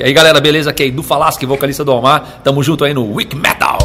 E aí, galera, beleza? Aqui é Edu Falasque, vocalista do Omar. Tamo junto aí no Week Metal.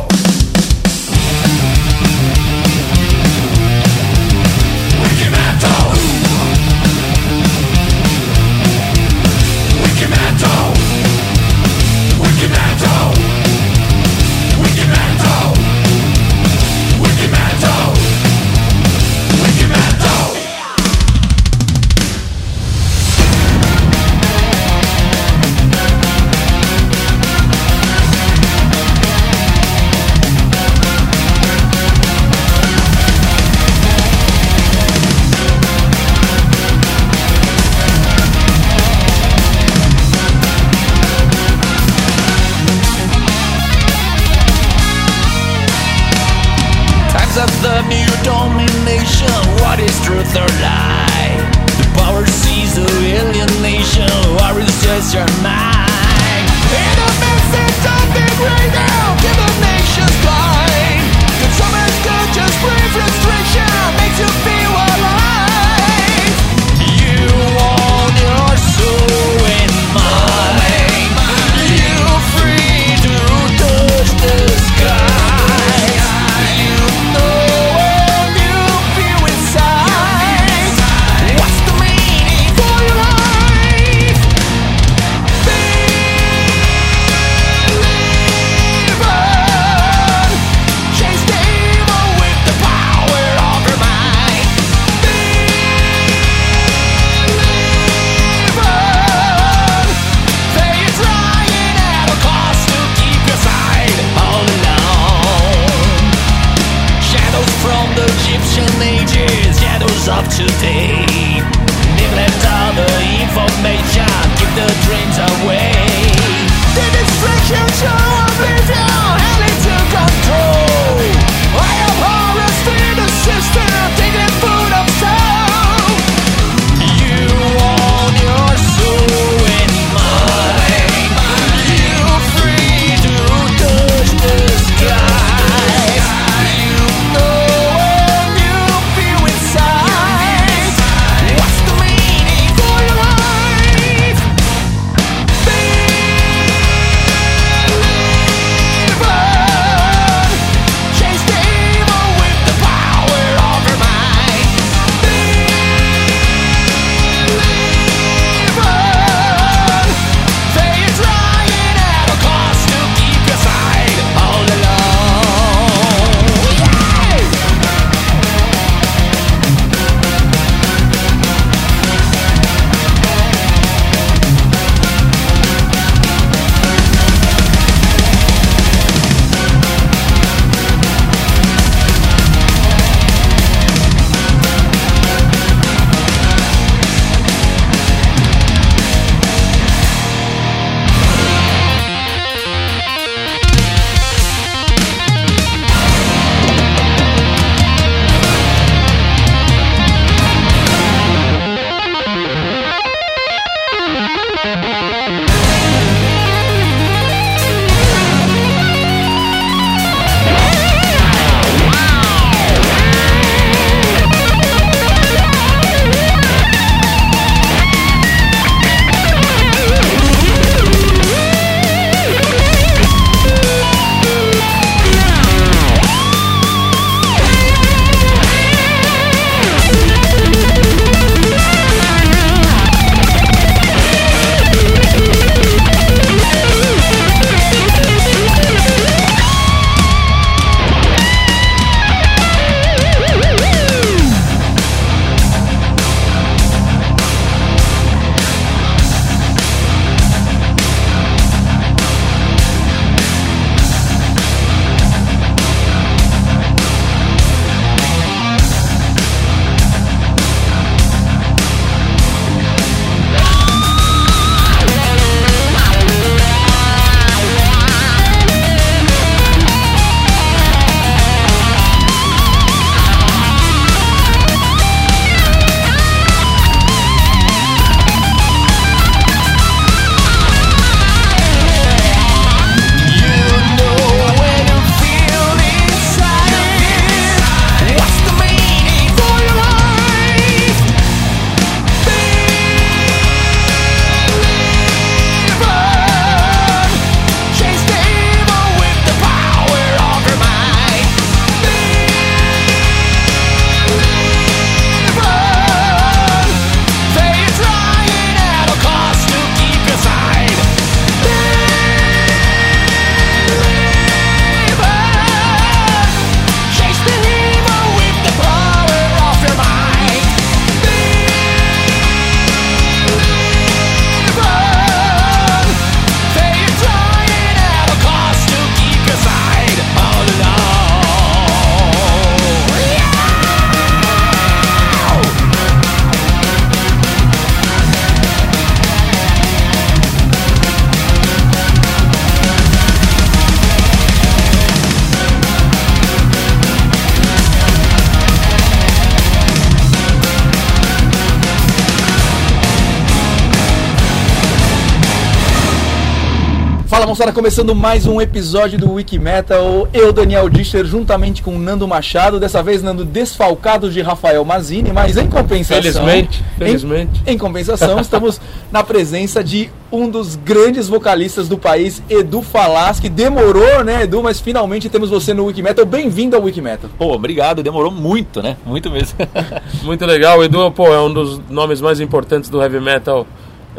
Moçada, começando mais um episódio do Wiki Metal. Eu, Daniel Discher, juntamente com Nando Machado. Dessa vez, Nando desfalcado de Rafael Mazini, mas em compensação. Felizmente, felizmente. Em, em compensação, estamos na presença de um dos grandes vocalistas do país, Edu Falas, que demorou, né, Edu? Mas finalmente temos você no Wiki Metal. Bem-vindo ao Wiki Metal. Pô, obrigado, demorou muito, né? Muito mesmo. Muito legal, o Edu pô, é um dos nomes mais importantes do heavy metal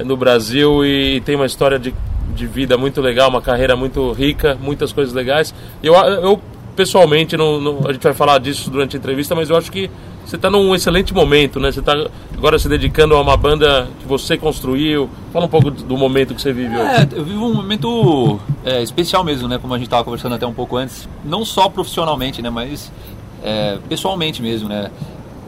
no Brasil e tem uma história de, de vida muito legal, uma carreira muito rica, muitas coisas legais. Eu, eu pessoalmente, não, não- a gente vai falar disso durante a entrevista, mas eu acho que você está num excelente momento, né? Você está agora se dedicando a uma banda que você construiu. Fala um pouco do momento que você vive hoje. É, eu vivo um momento é, especial mesmo, né? Como a gente estava conversando até um pouco antes. Não só profissionalmente, né? Mas é, pessoalmente mesmo, né?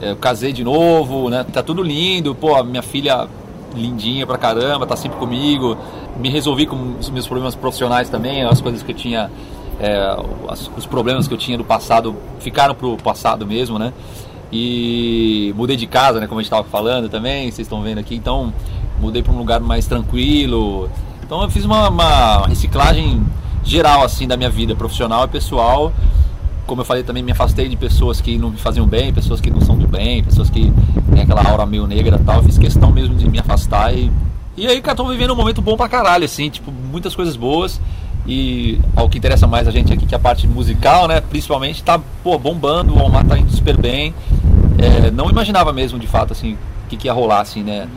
É, eu casei de novo, né? Tá tudo lindo. Pô, minha filha lindinha pra caramba, tá sempre comigo. Me resolvi com os meus problemas profissionais também, as coisas que eu tinha... é, os problemas que eu tinha do passado ficaram pro passado mesmo, né? E mudei de casa, né? Como a gente estava falando também, vocês estão vendo aqui. Então, mudei para um lugar mais tranquilo. Então, eu fiz uma, uma reciclagem geral, assim, da minha vida profissional e pessoal. Como eu falei também, me afastei de pessoas que não me faziam bem, pessoas que não são do bem, pessoas que têm aquela aura meio negra e tal. Eu fiz questão mesmo de me afastar e... E aí, cara, tô vivendo um momento bom pra caralho, assim, tipo, muitas coisas boas. E ao que interessa mais a gente aqui, que é a parte musical, né? Principalmente, tá, pô, bombando, o Almar tá indo super bem. É, não imaginava mesmo, de fato, assim, o que, que ia rolar, assim, né?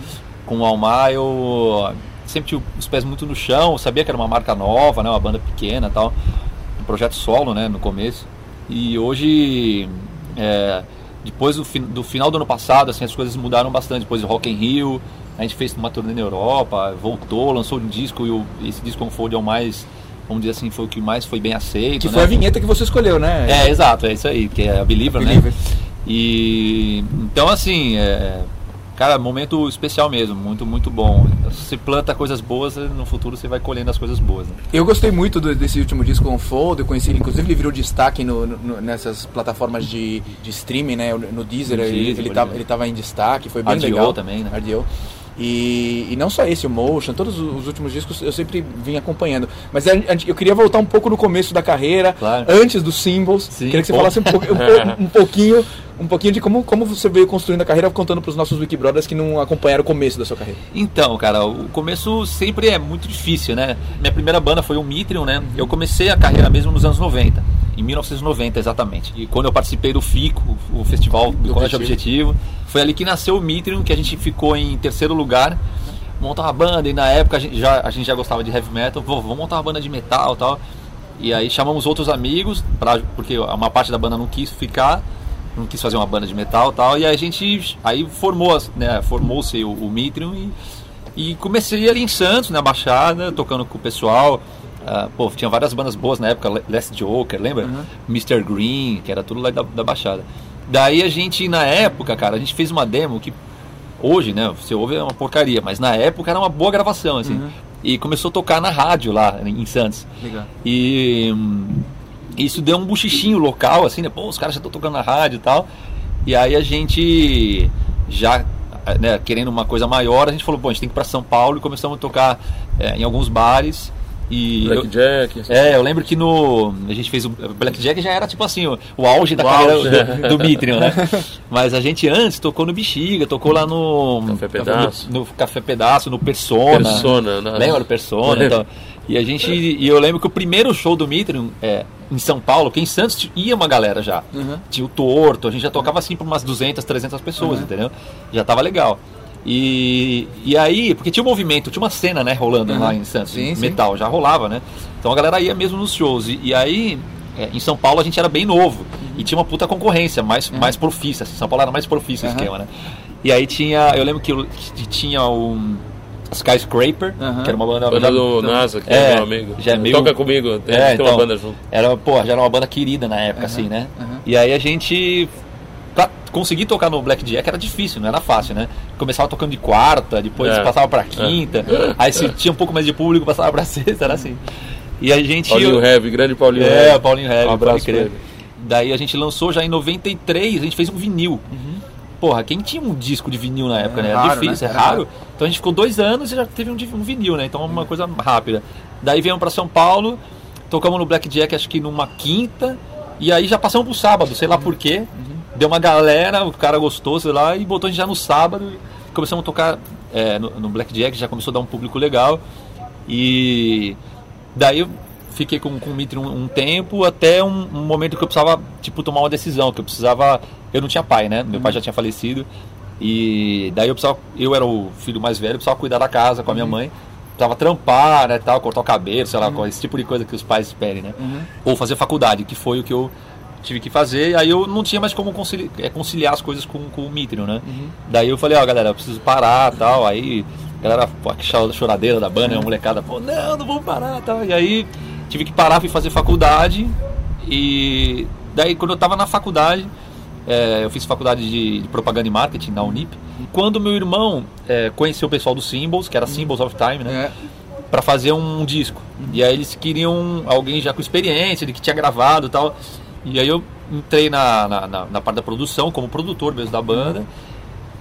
Com o Almar, eu sempre tive os pés muito no chão, sabia que era uma marca nova, né? Uma banda pequena tal. Um projeto solo, né? No começo. E hoje, é, depois do, do final do ano passado, assim, as coisas mudaram bastante. Depois do Rock in Rio, a gente fez uma turnê na Europa, voltou, lançou um disco e o- esse disco Unfold é o mais, vamos dizer assim, foi o que mais foi bem aceito. Que né? foi a vinheta que você escolheu, né? É, exato, é isso aí, que é a Believer, Believer. né? E então assim, é, cara, momento especial mesmo, muito, muito bom. Você planta coisas boas, no futuro você vai colhendo as coisas boas. Né? Eu gostei muito do- desse último disco Unfold, eu conheci, inclusive ele virou destaque no- no- nessas plataformas de, de streaming, né? No Deezer, No ele, Deezer, ele, por tava, ele tava em destaque, foi bem RDO legal. também, né? RDO. E, e não só esse, o Motion, todos os últimos discos eu sempre vim acompanhando. Mas a- eu queria voltar um pouco no começo da carreira, Claro. antes dos Symbols. Sim, queria que você pô. falasse um, pouco- um po- um pouquinho, um pouquinho de como, como você veio construindo a carreira, contando para os nossos Wikibrothers que não acompanharam o começo da sua carreira. Então, cara, o começo sempre é muito difícil, né? Minha primeira banda foi o Mitrium, né? Eu comecei a carreira mesmo nos anos 90, em 1990 exatamente. E quando eu participei do FICO, o Festival do Colégio Objetivo, foi ali que nasceu o Mitrium, que a gente ficou em terceiro lugar. Montar uma banda, e na época a gente já, a gente já gostava de heavy metal, Pô, vamos montar uma banda de metal e tal. E aí chamamos outros amigos, pra, porque uma parte da banda não quis ficar, não quis fazer uma banda de metal e tal. E aí a gente aí formou, né, formou-se o, o Mitrium e, e comecei ali em Santos, na Baixada, tocando com o pessoal. Ah, pô, tinha várias bandas boas na época, Last Joker, lembra? Mr. Green, que era tudo lá da, da Baixada. Daí a gente, na época, cara, a gente fez uma demo que hoje, né, você ouve é uma porcaria, mas na época era uma boa gravação, assim. E começou a tocar na rádio lá em Santos. Legal. E hum, isso deu um buchichinho local, assim, né? Pô, os caras já estão tocando na rádio e tal. E aí a gente já, né, querendo uma coisa maior, a gente falou, bom, a gente tem que ir pra São Paulo e começamos a tocar é, em alguns bares. E eu- Blackjack. essas é, eu lembro que no. A gente fez o. Blackjack já era tipo assim, o, o auge da O carreira auge. do, do Mitrium, né? Mas a gente antes tocou no Bexiga, tocou lá no. Café Pedaço. No, no Café Pedaço, no Persona. Persona, né? Lembra do Persona? Então, e a gente. E eu lembro que o primeiro show do Mitrium é, em São Paulo, que em Santos ia uma galera já. Tinha o Torto, a gente já tocava assim para umas 200, 300 pessoas, entendeu? Já tava legal. E, e aí, porque tinha um movimento, tinha uma cena, né, rolando lá em Santos, Sim, sim. metal, já rolava, né? Então a galera ia mesmo nos shows. E, e aí, é, em São Paulo a gente era bem novo. E tinha uma puta concorrência, mais, mais profissa. Assim, São Paulo era mais profissa o Uhum. esquema, né? E aí tinha, eu lembro que, eu- que tinha um Skyscraper, Uhum. que era uma banda... Banda já- do NASA, que É, é, meu amigo. já é meio- Toca comigo, tem, É, tem então, uma banda junto. Era, pô, já era uma banda querida na época, assim, né? E aí a gente. Pra conseguir tocar no Blackjack era difícil, não era fácil, né? Começava tocando de quarta, depois É. passava pra quinta, aí se tinha um pouco mais de público, passava pra sexta, era assim. E a gente. Paulinho Heavy, grande Paulinho É, Heavy. Paulinho Heavy, Um pode abraço crer. pra ele. Daí a gente lançou já em 93, a gente fez um vinil. Porra, quem tinha um disco de vinil na época, É né? Era raro, difícil, né? é raro. Então a gente ficou dois anos e já teve um, um vinil, né? Então é uma coisa rápida. Daí viemos pra São Paulo, tocamos no Blackjack acho que numa quinta, e aí já passamos pro sábado, sei lá por quê. Deu uma galera, o cara gostou, sei lá, e botou a gente já no sábado. Começamos a tocar é, no, no Blackjack, já começou a dar um público legal. E daí eu fiquei com, com o Mitre um, um tempo, até um, um momento que eu precisava, tipo, tomar uma decisão, que eu precisava... Eu não tinha pai, né? Meu pai já tinha falecido. E daí eu precisava... Eu era o filho mais velho, eu precisava cuidar da casa com a minha mãe. Precisava trampar, né, tal, cortar o cabelo, sei lá, com esse tipo de coisa que os pais esperem, né? Ou fazer faculdade, que foi o que eu tive que fazer. Aí eu não tinha mais como concili- é, conciliar as coisas com, com o Mitrio, né? Daí eu falei, ó, galera, eu preciso parar tal. Aí a galera, pô, que cho- choradeira da banda, a molecada, pô, não, não vamos parar tal. E aí tive que parar, fui fazer faculdade. E daí quando eu tava na faculdade, é, eu fiz faculdade de, de propaganda e marketing na Unip. Quando meu irmão é, conheceu o pessoal do Symbols, que era Symbols of Time, né? É. Pra fazer um disco. E aí eles queriam alguém já com experiência, de que tinha gravado e tal. E aí eu entrei na, na, na- na parte da produção, como produtor mesmo da banda.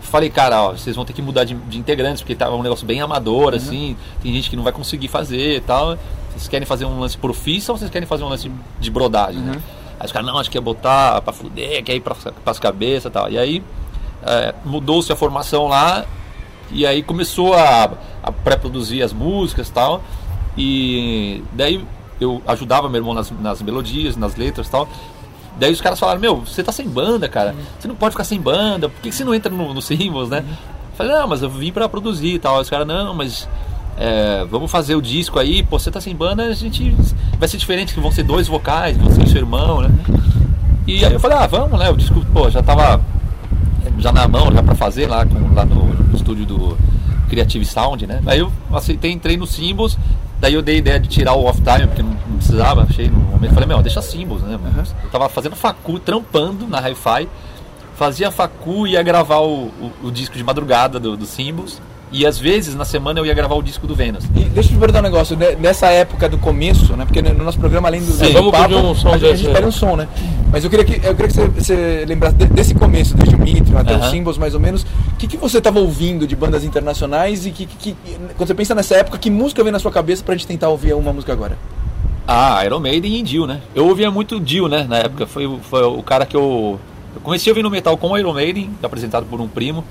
Falei, cara, ó, vocês vão ter que mudar de, de integrantes, porque tava um negócio bem amador, assim. Tem gente que não vai conseguir fazer e tal. Vocês querem fazer um lance profissa ou vocês querem fazer um lance de brodagem, né? Aí os caras, não, acho que é botar pra fuder, quer ir pra, pras cabeças e tal. E aí é, mudou-se a formação lá e aí começou a, a pré-produzir as músicas e tal. E daí eu ajudava meu irmão nas, nas melodias, nas letras e tal. Daí os caras falaram, meu, você tá sem banda, cara. Você não pode ficar sem banda. Por que que você não entra no, no Symbols, né? Eu Falei, não, mas eu vim pra produzir e tal. Aí os caras, não, mas é, vamos fazer o disco aí. Pô, você tá sem banda, a gente vai ser diferente, que vão ser dois vocais, você e seu irmão, né? E aí eu falei, ah, vamos, né? O disco, pô, já tava já na mão, já pra fazer lá, com, lá no, no estúdio do Creative Sound, né? Aí eu aceitei, entrei no Symbols, daí eu dei a ideia de tirar o off time, porque não, não precisava, achei no momento, falei, meu, deixa Symbols, né? Eu tava fazendo facu, trampando na Hi-Fi, fazia facu e ia gravar o, o, o disco de madrugada do, do Symbols, e às vezes na semana eu ia gravar o disco do Vênus. E deixa eu te perguntar um negócio, né, nessa época do começo, né? Porque no nosso programa, além do, Sim, do vamos papo, um som a, gente, a gente pede né? um som, né? Mas eu queria que, eu queria que você, você lembrasse de- desse começo, desde o Mitrio até Aham. os Symbols, mais ou menos. O que, que você estava ouvindo de bandas internacionais e que, que- que- quando você pensa nessa época, que música vem na sua cabeça pra gente tentar ouvir uma música agora? Ah, Iron Maiden e Dio, né? Eu ouvia muito Dio, né? Na época, foi, o- foi o cara que eu... Eu comecei ouvindo metal com o Iron Maiden, apresentado por um primo,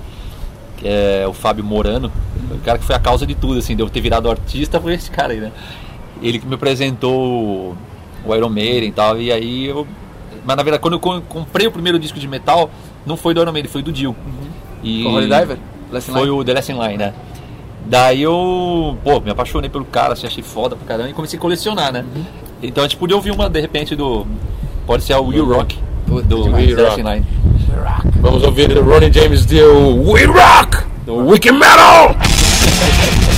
que é o Fábio Morano. O cara que foi a causa de tudo, assim, de eu ter virado artista, foi esse cara aí, né? Ele que me apresentou o Iron Maiden e tal, e aí eu... Mas na verdade, quando eu com- comprei o primeiro disco de metal, não foi do Iron Maiden, foi do Dio. E Com Holy Diver? Foi o The Last in Line, né? Daí eu, pô, me apaixonei pelo cara, assim, achei foda pra caramba e comecei a colecionar, né? Então a gente podia ouvir uma, de repente, do. Pode ser a We Rock, Puta, do demais. The Last in Line. Vamos ouvir Ronnie James Dio We Rock! Do Wiki Metal!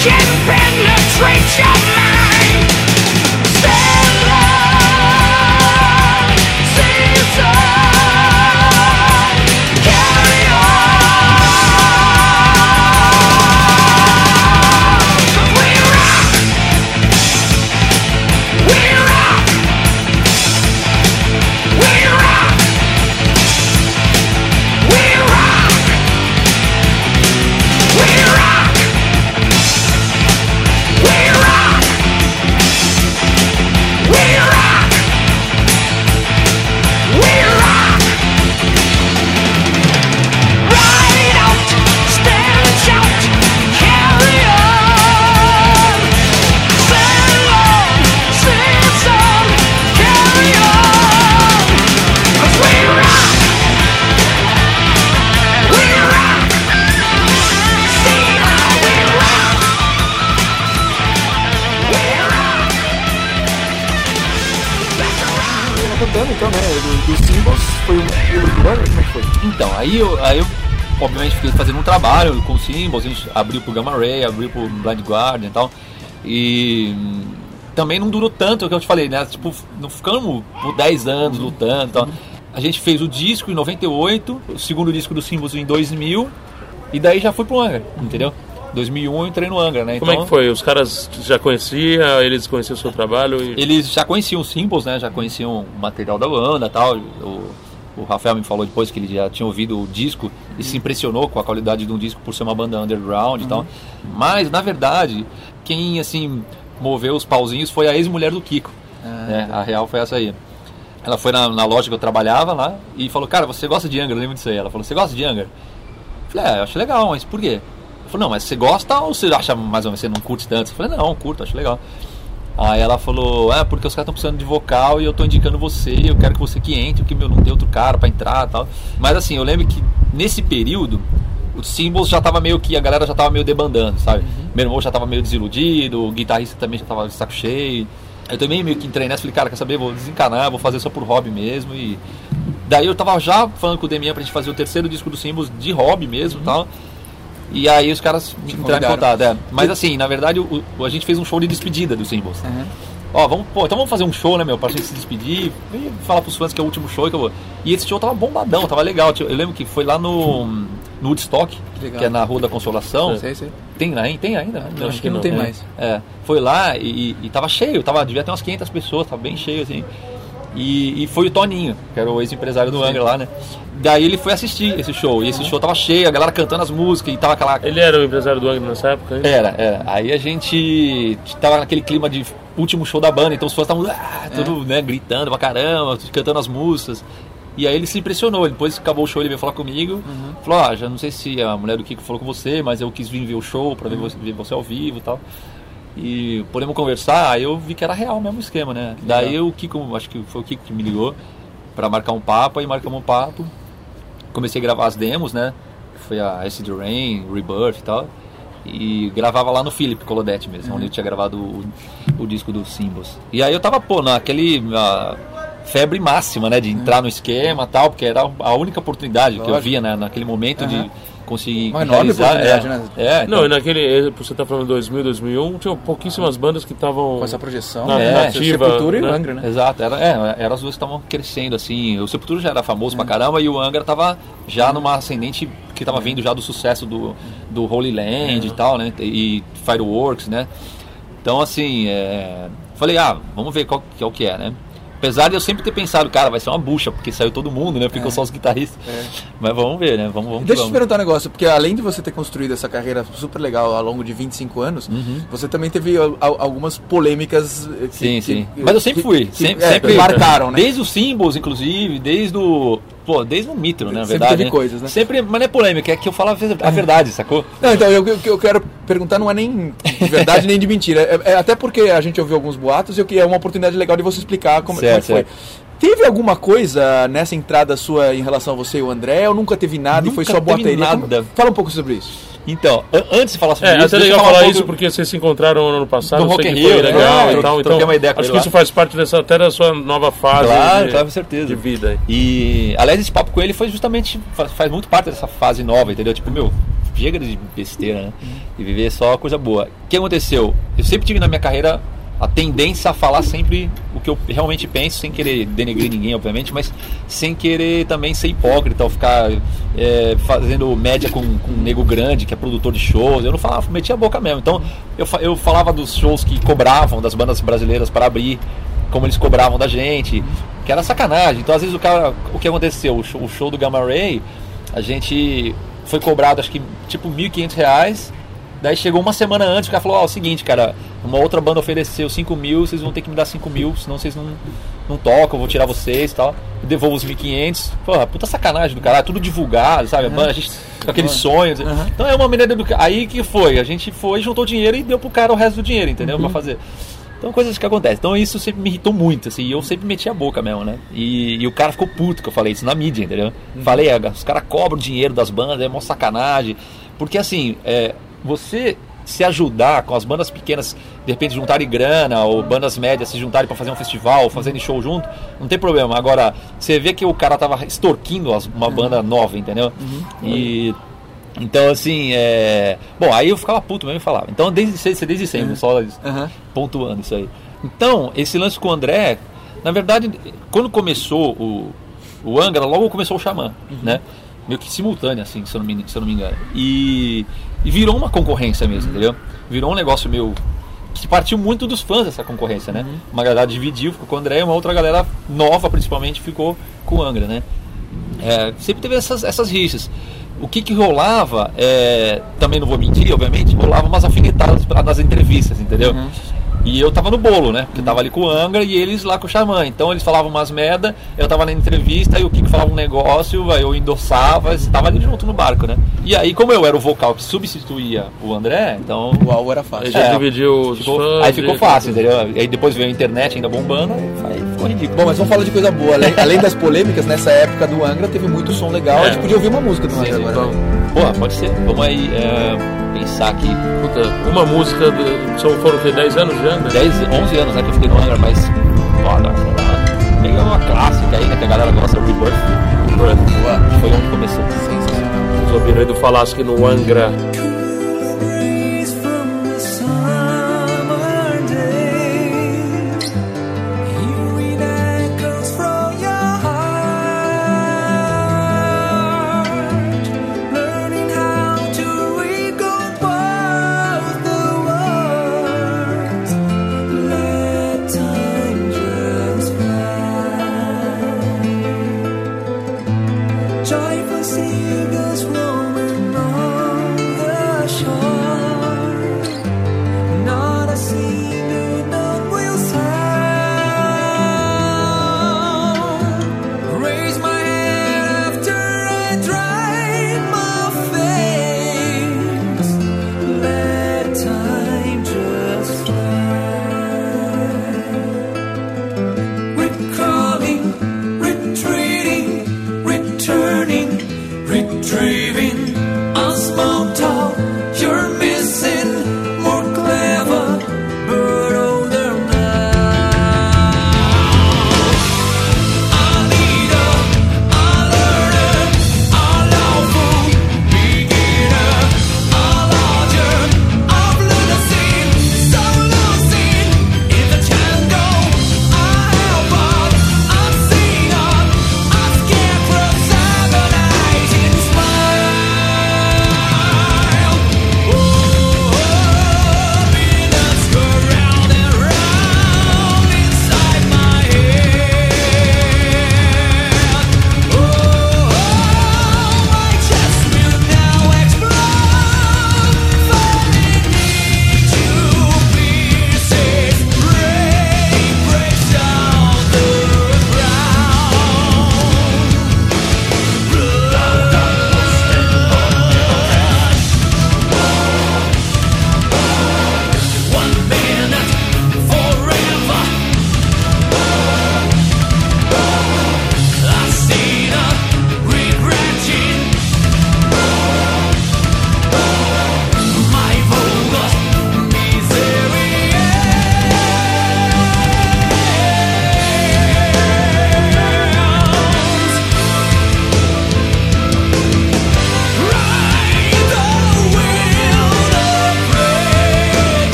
can penetrate your obviamente fiquei fazendo um trabalho com Symbols, a gente abriu pro Gamma Ray, abriu pro Blind Guardian e tal. E hum, também não durou tanto, é o que eu te falei, né? Tipo, não ficamos por 10 anos lutando e tal. A gente fez o disco em 98, o segundo disco do Symbols em 2000, e daí já fui pro Angra, entendeu? 2001 eu entrei no Angra, né? Como é Então- que foi? Os caras já conheciam, eles conheciam o seu trabalho e... Eles já conheciam os Symbols, né? Já conheciam o material da banda e tal. O, o Rafael me falou depois que ele já tinha ouvido o disco e se impressionou com a qualidade de um disco por ser uma banda underground e tal. Mas, na verdade, quem, assim, moveu os pauzinhos foi a ex-mulher do Kiko. né? A real foi essa aí. Ela foi na, na loja que eu trabalhava lá e falou, cara, você gosta de Angra? Eu lembro disso aí. Ela falou, você gosta de Angra? Eu falei, é, eu acho legal, mas por quê? Eu falei, não, mas você gosta ou você acha mais ou menos, você não curte tanto? Eu falei, não, curto, acho legal. Aí ela falou, é, porque os caras estão precisando de vocal e eu tô indicando você, eu quero que você que entre, porque meu, não tem outro cara pra entrar e tal. Mas assim, eu lembro que nesse período, o Symbols já tava meio que, a galera já tava meio debandando, sabe? Meu irmão já tava meio desiludido, o guitarrista também já tava de saco cheio. Eu também meio que entrei nessa, falei, cara, quer saber, vou desencanar, vou fazer só por hobby mesmo e... Daí eu tava já falando com o Demian pra gente fazer o terceiro disco do Symbols de hobby mesmo e tal. E aí os caras entraram em contato. É. Mas assim, na verdade, o, o- a gente fez um show de despedida do Symbols. Ó, vamos, pô, então vamos fazer um show, né, meu, pra gente se despedir e falar pros fãs que é o último show e que eu vou. E esse show tava bombadão, tava legal. Eu lembro que foi lá no, no Woodstock, Que que é na Rua da Consolação. Sei, sei. Tem, né? tem ainda, né? Acho que não tem É. mais. É, foi lá e, e tava cheio, tava, devia ter umas 500 pessoas, tava bem cheio assim. E, e foi o Toninho, que era o ex-empresário do Angra lá, né? Daí ele foi assistir esse show, e esse show tava cheio, a galera cantando as músicas, e tava aquela. Ele era o empresário do Angra nessa época ainda? Era, era. Aí a gente tava naquele clima de último show da banda, então os fãs estavam ah, tudo, né, gritando pra caramba, cantando as músicas. E aí ele se impressionou, depois que acabou o show ele veio falar comigo, falou, ah, já não sei se a mulher do Kiko falou com você, mas eu quis vir ver o show pra ver, você, ver você ao vivo e tal. E podemos conversar, aí eu vi que era real mesmo o esquema, né? Daí o Kiko, acho que foi o Kiko que me ligou pra marcar um papo, aí marcamos um papo. Comecei a gravar as demos, né? Foi a Acid Rain, Rebirth e tal. E gravava lá no Philip Colodetti mesmo, onde eu tinha gravado o, o disco do Symbols. E aí eu tava, pô, naquele. ah, febre máxima, né? De entrar no esquema e tal, porque era a única oportunidade que eu Lógico. via né, naquele momento Aham. de conseguir Uma enorme oportunidade, é, né? É, Não, então- e naquele. Você tá falando 2000, 2001, tinha pouquíssimas bandas que estavam. Com essa projeção, Na né? nativa, Sepultura e né? o Angra, né? Exato, era, é, eram as duas que estavam crescendo, assim. O Sepultura já era famoso pra caramba e o Angra tava já numa ascendente que tava vindo já do sucesso do, do Holy Land e tal, né? E Fireworks, né? Então, assim, é, falei, ah, vamos ver qual que é o que é, né? Apesar de eu sempre ter pensado, cara, vai ser uma bucha, porque saiu todo mundo, né? Ficou só os guitarristas. Mas vamos ver, né? Vamos, vamos Deixa eu te perguntar um negócio, porque além de você ter construído essa carreira super legal ao longo de 25 anos, Uhum. você também teve al- al- algumas polêmicas eh, que, Sim, sim. que- Mas eu sempre que- fui. sempre, é, sempre marcaram, né? Desde os símbolos, inclusive, desde o. Pô, desde o Mitro, né? Na Sempre verdade. teve né? coisas, né? Sempre, mas não é polêmica, é que eu falo a a verdade, sacou? Não, então, eu- o que eu quero perguntar não é nem de verdade nem de mentira. É, é até porque a gente ouviu alguns boatos e eu que é uma oportunidade legal de você explicar como, como Certo, que foi. Teve alguma coisa nessa entrada sua em relação a você e o André? Ou nunca teve nada e foi Nunca só boateria? Como- nada. Fala um pouco sobre isso. Então, an- antes de falar sobre É, isso. até deixa eu legal falar falar um isso pouco- porque vocês se encontraram no ano passado, No Rock foi Rio, legal É, e tal. Então, uma ideia acho que lá. isso faz parte dessa, até da sua nova fase Claro, de, claro, com certeza. de vida. E, aliás, esse papo com ele foi justamente, faz, faz muito parte dessa fase nova, entendeu? Tipo, meu, chega de besteira, né? E viver só coisa boa. O que aconteceu? Eu sempre tive na minha carreira a tendência a falar sempre o que eu realmente penso, sem querer denegrir ninguém, obviamente, mas sem querer também ser hipócrita ou ficar é, fazendo média com, com um nego grande que é produtor de shows. Eu não falava, metia a boca mesmo. Então, eu, eu falava dos shows que cobravam das bandas brasileiras para abrir como eles cobravam da gente, que era sacanagem. Então, às vezes, o cara, o que aconteceu? O show, o show do Gamma Ray, a gente foi cobrado, acho que, tipo, 1.500 reais. Daí chegou uma semana antes, o cara falou, ó, é o seguinte, cara, uma outra banda ofereceu 5 mil, vocês vão ter que me dar 5 mil, senão vocês não, não tocam, eu vou tirar vocês e tal. Eu devolvo os 1.500. Porra, puta sacanagem do cara, tudo divulgado, sabe? A banda, a gente com aqueles sonhos. Então é uma maneira do Aí que foi, a gente foi, juntou dinheiro e deu pro cara o resto do dinheiro, entendeu? Pra fazer. Então coisas que acontecem. Então isso sempre me irritou muito, assim, e eu sempre meti a boca mesmo, né? E, e o cara ficou puto que eu falei isso na mídia, entendeu? Falei, ah, os caras cobram dinheiro das bandas, é mó sacanagem. Porque assim, é, você se ajudar com as bandas pequenas, de repente juntarem grana, ou bandas médias se juntarem para fazer um festival, fazerem show junto, não tem problema. Agora, você vê que o cara tava extorquindo as- uma banda nova, entendeu? E. Então, assim, é. Bom, aí eu ficava puto mesmo e falava. Então, desde, desde sempre, só Aham. pontuando isso aí. Então, esse lance com o André, na verdade, quando começou o, o Angra, logo começou o Xamã, né? Meio que simultâneo, assim, se eu não me, se eu não me engano. E, e virou uma concorrência mesmo, entendeu? Virou um negócio meio. que partiu muito dos fãs dessa concorrência, né? Uma galera dividiu, ficou com o André, e uma outra galera nova, principalmente, ficou com o Angra, né? É, sempre teve essas, essas rixas. O que que rolava, é, também não vou mentir, obviamente, rolava umas afinetadas nas entrevistas, entendeu? E eu tava no bolo, né? Porque eu tava ali com o Angra e eles lá com o Xamã. Então eles falavam umas merda, eu tava na entrevista e o Kiko falava um negócio, aí eu endossava, tava ali junto no barco, né? E aí, como eu era o vocal que substituía o André, então. O alvo era fácil. Aí já É, dividiu os ficou- fãs. aí ficou e- fácil, entendeu? Aí depois veio a internet ainda bombando, aí ficou ridículo. Bom, mas vamos falar de coisa boa. Além, além das polêmicas, nessa época do Angra teve muito som legal. É. A gente podia ouvir uma música do Angra sim, agora. Então, né? Porra, pode ser. Vamos aí é, pensar aqui. puta, uma música, do, são, foram o quê? 10 anos já? Né? 10, 11 anos né, que eu fiquei no Angra, mas. Foda, lá. Peguei uma clássica aí, né? Que a galera gosta, Rebirth. Que foi onde começou. Vamos ouvir aí do Falaschi no Angra.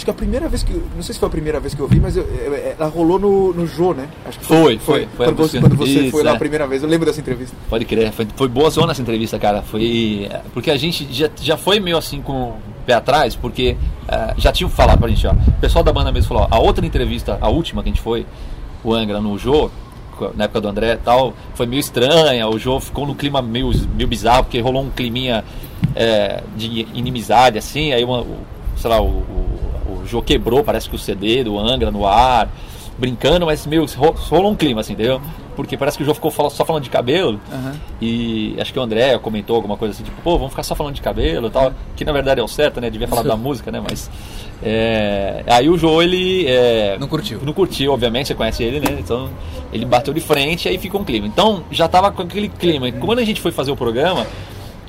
Acho que a primeira vez que. Não sei se foi a primeira vez que eu vi, mas eu- eu- ela rolou no, no Jô, né? Acho que Foi, foi, foi quando, a você, quando você Isso, foi lá é. a primeira vez, eu lembro dessa entrevista. Pode crer, foi, foi boa zona essa entrevista, cara. Foi. Porque a gente já, já foi meio assim com o pé atrás, porque é, já tinham falado pra gente, ó. O pessoal da banda mesmo falou, ó, a outra entrevista, a última que a gente foi, o Angra no Jô, na época do André e tal, foi meio estranha, o Jô ficou num clima meio, meio bizarro, porque rolou um climinha é, de inimizade, assim, aí uma, o- sei lá, o, o, o Jô quebrou, parece que o CD do Angra no ar, brincando, mas meio ro- rolou um clima, assim, entendeu? Porque parece que o Jô ficou só falando de cabelo, e acho que o André comentou alguma coisa assim, tipo, pô, vamos ficar só falando de cabelo e tal, que na verdade é o certo, né? Devia falar da música, né? Mas. é, aí o Jô, ele. é, Não curtiu. Não curtiu, obviamente, você conhece ele, né? Então ele bateu de frente e aí ficou um clima. Então já tava com aquele clima. E quando a gente foi fazer o programa.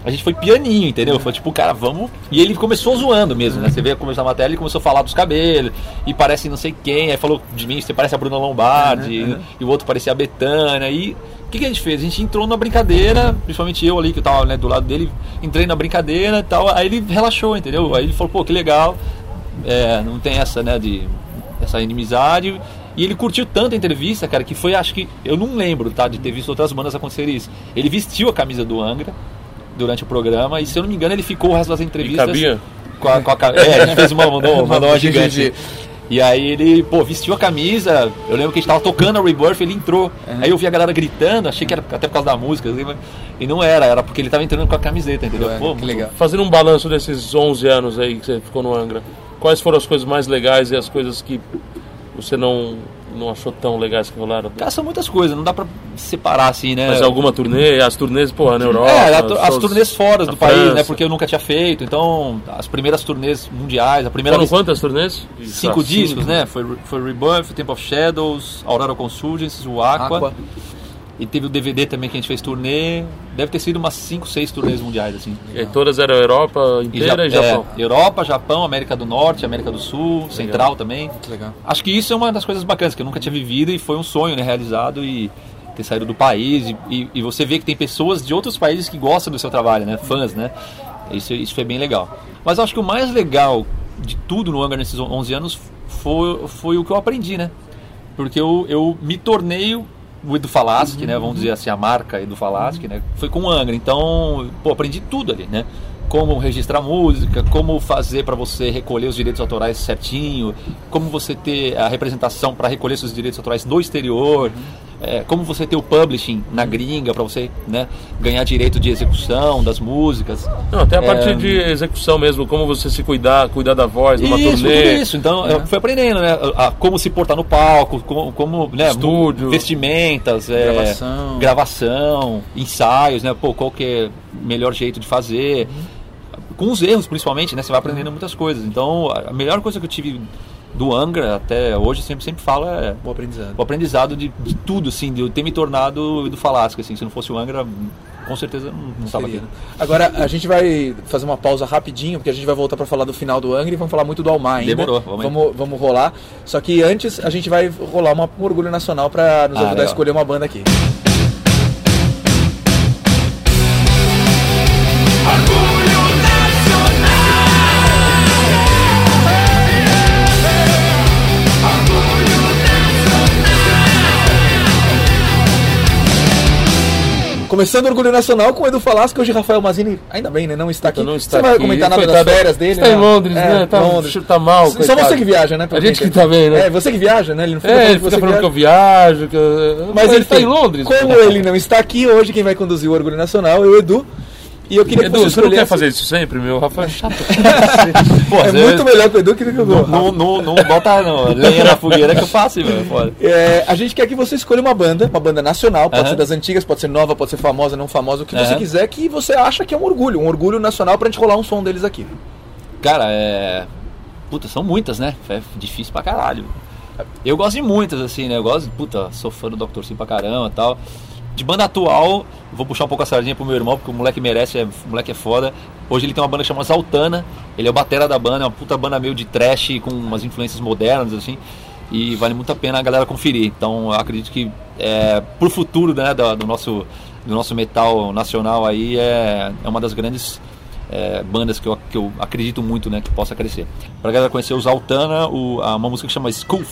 A gente foi pianinho, entendeu? Foi tipo, cara, vamos. E ele começou zoando mesmo, né? Você vê começar a matéria, ele começou a falar dos cabelos, e parece não sei quem, aí falou de mim, você parece a Bruna Lombardi, e o outro parecia a Betânia. E o que, que a gente fez? A gente entrou na brincadeira, principalmente eu ali, que eu tava né, do lado dele, entrei na brincadeira e tal, aí ele relaxou, entendeu? Aí ele falou, pô, que legal, é, não tem essa, né, de essa inimizade. E ele curtiu tanto a entrevista, cara, que foi, acho que, eu não lembro, tá, de ter visto outras bandas acontecer isso. Ele vestiu a camisa do Angra durante o programa e, se eu não me engano, ele ficou o resto das E entrevistas cabia? com a, com a É, ele fez uma, mandou, mandou uma gigante. E aí ele, pô, vestiu a camisa. Eu lembro que a gente tava tocando a Rebirth, ele entrou. Aí eu vi a galera gritando, achei que era até por causa da música, assim, mas- e não era, era porque ele tava entrando com a camiseta, entendeu? Ué, Pô, legal. Fazendo um balanço desses 11 anos aí que você ficou no Angra, quais foram as coisas mais legais e as coisas que você não, não achou tão legais que rolaram? Cara, são muitas coisas, não dá pra separar assim, né? Mas alguma turnê, as turnês, porra, na Europa. É, a tu- as shows turnês fora do país, né? França. Porque eu nunca tinha feito. Então, as primeiras turnês mundiais, a primeira Foram vez. quantas turnês? Cinco Ah, discos, né? Foi, foi Rebirth, Temple of Shadows, Aurora Consurgence, o Aqua. Aqua. E teve o DVD também que a gente fez turnê. Deve ter sido umas 5, 6 turnês mundiais, assim. E todas eram Europa E inteira e, Ja- Japão. é, Europa, Japão, América do Norte, América do Sul, Central também. Legal. Acho que isso é uma das coisas bacanas que eu nunca tinha vivido e foi um sonho né, realizado e ter saído do país e, e- e você vê que tem pessoas de outros países que gostam do seu trabalho, né? Fãs, né? Isso, isso foi bem legal. Mas acho que o mais legal de tudo no Angra nesses 11 anos foi, foi o que eu aprendi, né? Porque eu, eu me tornei o Edu Falaschi, né? Vamos dizer assim, a marca Edu Falaschi, né? Foi com o Angra. Então, pô, aprendi tudo ali, né? Como registrar música, como fazer para você recolher os direitos autorais certinho, como você ter a representação para recolher seus direitos autorais no exterior, é, como você ter o publishing na gringa para você né, ganhar direito de execução das músicas. Não, até a É, parte de execução mesmo, como você se cuidar, cuidar da voz numa isso, turnê. tudo isso. Então, eu fui aprendendo, né? A, a como se portar no palco, como, como né? Estúdio. vestimentas, é, Gravação. gravação, ensaios, né? Pô, qual que é o melhor jeito de fazer. Com os erros, principalmente, né? Você vai aprendendo muitas coisas. Então, a melhor coisa que eu tive do Angra até hoje, sempre, sempre falo, é Bom aprendizado. o aprendizado de, de tudo, assim, de eu ter me tornado do Falasco, assim. Se não fosse o Angra, com certeza não, não estava aqui. Né? Agora, a gente vai fazer uma pausa rapidinho, porque a gente vai voltar para falar do final do Angra e vamos falar muito do Almar ainda. Demorou, vamos vamos, vamos rolar. Só que antes, a gente vai rolar uma, um orgulho nacional para nos Ah, ajudar a legal. escolher uma banda aqui. Começando o Orgulho Nacional com o Edu Falasco, hoje Rafael Mazini, ainda bem, né? Não está aqui. Não está você vai aqui. comentar nada Coitado. das férias dele? Está em né? Londres, É, né? Tá, Londres. tá mal, Só coitado. você que viaja, né? A gente que tá bem, né? É, você que viaja, né? Ele não fica É, falando ele que fica falando que eu viajo, que eu... Mas ele enfim, tá em Londres. Como ele não está aqui, hoje quem vai conduzir o Orgulho Nacional é o Edu. E eu queria que Edu, você você não quer fazer isso sempre, meu? Rafael é chato. Pô, É você- muito melhor que o Edu que o Edu. Não, não, não, não bota não, lenha na fogueira que eu faço, velho. É, a gente quer que você escolha uma banda, uma banda nacional, pode Aham. ser das antigas, pode ser nova, pode ser famosa, não famosa, o que você Aham. quiser, que você acha que é um orgulho, um orgulho nacional pra gente rolar um som deles aqui. Cara, é. Puta, são muitas, né? É difícil pra caralho. Eu gosto de muitas, assim, né? Eu gosto, puta, sou fã do Dr. Sim pra caramba e tal. De banda atual, vou puxar um pouco a sardinha pro meu irmão, porque o moleque merece, é, o moleque é foda. Hoje ele tem uma banda chamada Zaltana, ele é o batera da banda, é uma puta banda meio de trash, com umas influências modernas, assim. E vale muito a pena a galera conferir. Então acredito que é, pro futuro né, do, do nosso, do nosso metal nacional aí é, é uma das grandes é, bandas que eu, que eu acredito muito né, que possa crescer. Pra galera conhecer o Zaltana, o, a- uma música que chama School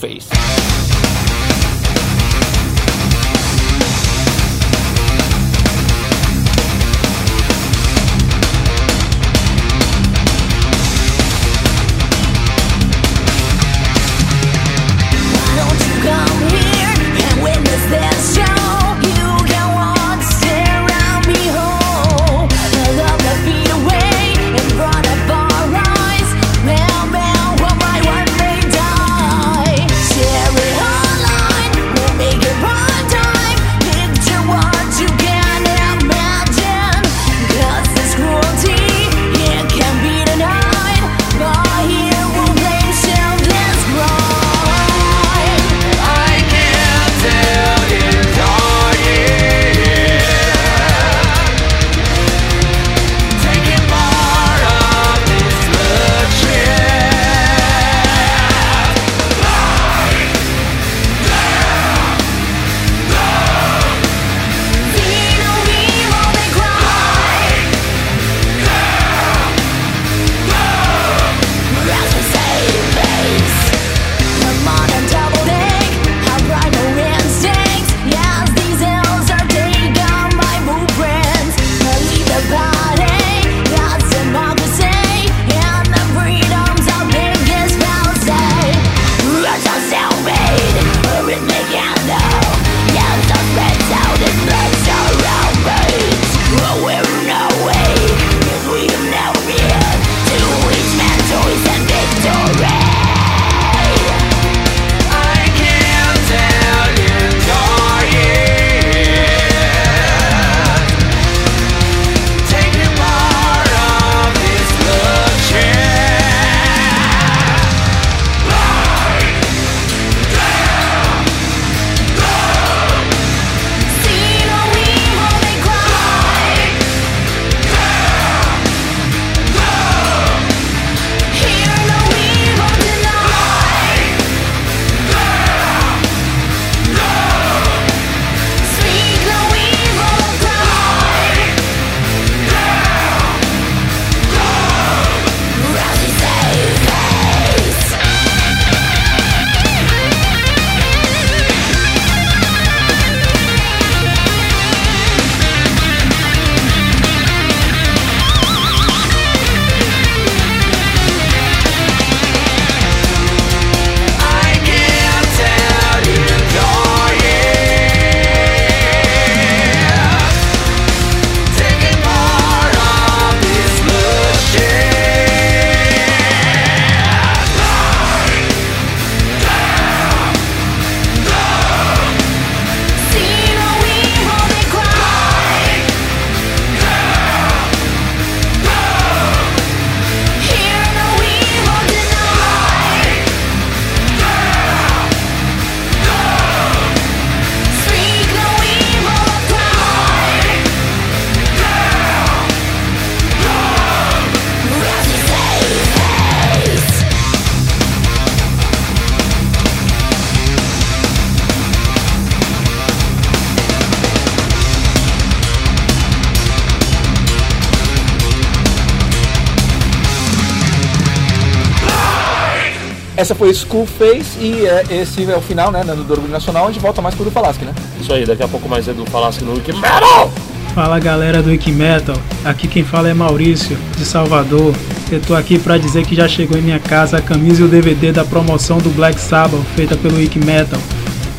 Essa foi School Face e é, esse é o final, né, do Orgulho Nacional. A gente volta mais pro do Falasque, né? Isso aí, daqui a pouco mais Edu Falasque no Wiki Metal! Fala galera do Wiki Metal, aqui quem fala é Maurício, de Salvador. Eu tô aqui pra dizer que já chegou em minha casa a camisa e o DVD da promoção do Black Sabbath, feita pelo Wiki Metal.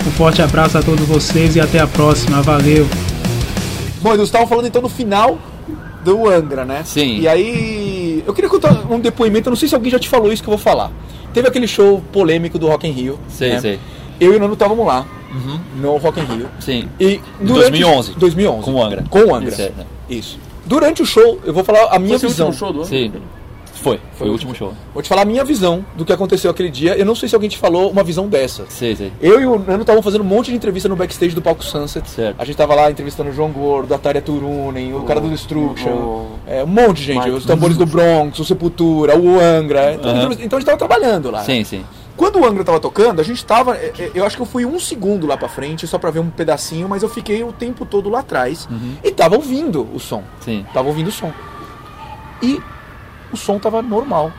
Um forte abraço a todos vocês e até a próxima, valeu! Bom, Edu, você estava falando então do final do Angra, né? Sim. E aí, eu queria contar um depoimento, eu não sei se alguém já te falou isso que eu vou falar. Teve aquele show polêmico do Rock in Rio. Sei, né? sei. Eu e o Nano estávamos lá, no Rock in Rio. Sim. E Em durante 2011. 2011. Com o Angra. Com o Angra. Isso, é, né? Isso. Durante o show, eu vou falar a minha o visão. último show do ano? Sim. Foi, foi o último show. Vou te falar a minha visão do que aconteceu aquele dia. Eu não sei se alguém te falou uma visão dessa. Sei, sei. Eu e o Nano estavam fazendo um monte de entrevista no backstage do palco Sunset. Certo. A gente tava lá entrevistando o João Gordo, a Tária Turunen, o cara do Destruction, o- é, um monte de gente, Mike os tambores do Bronx, o Sepultura, o Angra. Então, Aham. então a gente tava trabalhando lá. Sim, sim. Quando o Angra tava tocando, a gente tava. é, é, Eu acho que eu fui um segundo lá pra frente, só pra ver um pedacinho, mas eu fiquei o tempo todo lá atrás. Uhum. E tava ouvindo o som. Sim. Tava ouvindo o som. E o som tava normal.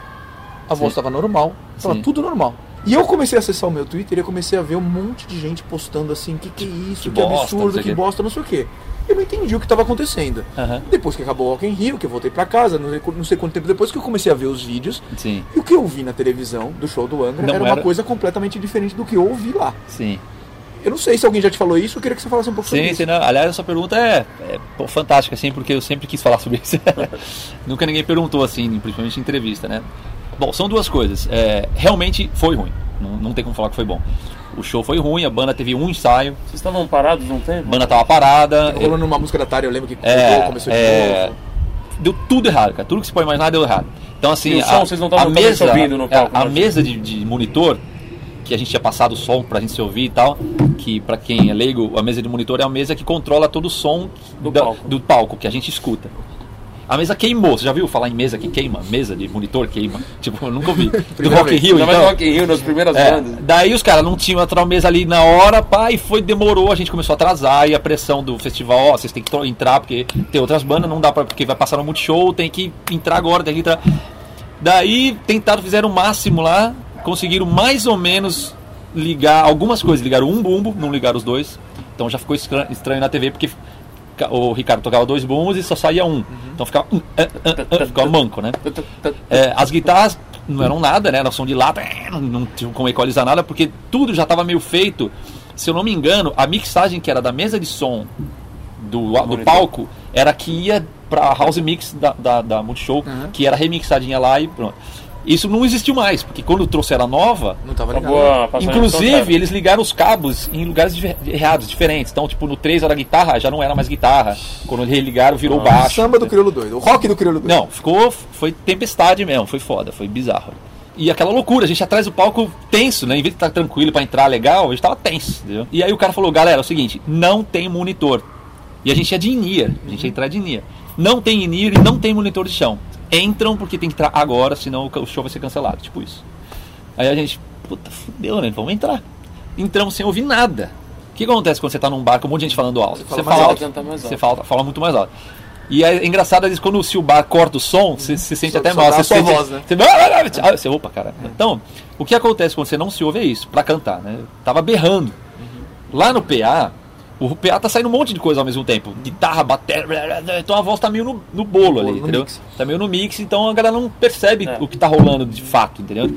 A voz Sim. tava normal. Tava Sim. tudo normal. E eu comecei a acessar o meu Twitter e eu comecei a ver um monte de gente postando assim, que que é isso, que, Que bosta, absurdo, que o quê. bosta, não sei o quê. Eu não entendi o que estava acontecendo. Aham. Depois que acabou o Rock in Rio, que eu voltei pra casa, não sei, não sei quanto tempo depois que eu comecei a ver os vídeos, Sim, e o que eu vi na televisão do show do Angra Não era uma era- coisa completamente diferente do que eu ouvi lá. sim. Eu não sei se alguém já te falou isso, eu queria que você falasse um pouco sobre Sim, isso. sim, não. Aliás, essa pergunta é, é, pô, fantástica, assim, porque eu sempre quis falar sobre isso. Nunca ninguém perguntou assim, principalmente em entrevista, né? Bom, são duas coisas. É, realmente foi ruim. Não, não tem como falar que foi bom. O show foi ruim, a banda teve um ensaio, Vocês estavam parados um a tempo? banda tava parada. Rolando uma música da Tari, eu lembro que É, começou de é, novo. deu tudo errado, cara. Tudo que você pode imaginar deu errado. Então, assim, E o som, não a mesa, ouvindo no palco, a, a né? mesa de, de monitor, que a gente tinha passado o som pra gente se ouvir e tal, que pra quem é leigo, a mesa de monitor é a mesa que controla todo o som Do da- palco. do palco, que a gente escuta. A mesa queimou, você já viu falar em mesa que queima? Mesa de monitor queima? Tipo, eu nunca ouvi. Do Rock in. Rio, então. Rock in Rio, nas primeiras É, bandas. daí os caras não tinham a mesa ali na hora, pá, e foi, demorou, a gente começou a atrasar, e a pressão do festival, ó, vocês têm que entrar, porque tem outras bandas, não dá pra, porque vai passar no Multishow, tem que entrar agora, tem que entrar. Daí tentaram, fizeram o máximo lá, conseguiram mais ou menos ligar algumas coisas, ligaram um bumbo, não ligaram os dois, então já ficou estra- estranho na TV, porque o Ricardo tocava dois bumbos e só saía um, então ficava, ah, ah, ah, ficava manco, né? É, as guitarras não eram nada, né? Era som de lata, não, não tinha como equalizar nada, porque tudo já estava meio feito. Se eu não me engano, a mixagem que era da mesa de som do, do palco era a que ia pra house mix da, da, da Multishow, Uhum. que era remixadinha lá e pronto. Isso não existiu mais, porque quando trouxeram a nova, Não tava ligado. Acabou a passagem de som, Inclusive, eles ligaram os cabos em lugares errados, diferentes. Então, tipo, no 3 era guitarra, já não era mais guitarra. Quando religaram, virou baixo. Samba do Crioulo Doido, o rock do Crioulo Doido. Não, ficou. Foi tempestade mesmo, foi foda, foi bizarro. E aquela loucura, a gente atrás do palco tenso, né? Em vez de estar tranquilo pra entrar legal, a gente tava tenso, entendeu? E aí o cara falou, galera, é o seguinte, não tem monitor. E a gente ia de in-ear, a gente ia entrar de in-ear. Não tem in-ear e não tem monitor de chão. Entram porque tem que entrar agora, senão o show vai ser cancelado, tipo isso. Aí a gente, puta, fudeu, né? Vamos entrar. Entramos sem ouvir nada. O que acontece quando você tá num bar com um monte de gente falando alto? fala Você fala alto, mais Você alto. fala, fala muito mais alto. E é engraçado, às vezes, quando se o bar corta o som, você se sente Só- até só mal. Você sente, voz, né? Você, ah, você, opa, cara. Então, o que acontece quando você não se ouve é isso, pra cantar, né? Tava berrando. Lá no PA, o PA tá saindo um monte de coisa ao mesmo tempo. Guitarra, bateria, então a voz tá meio no, no bolo ali, no entendeu? mix. Tá meio no mix, então a galera não percebe É. o que tá rolando de fato, entendeu?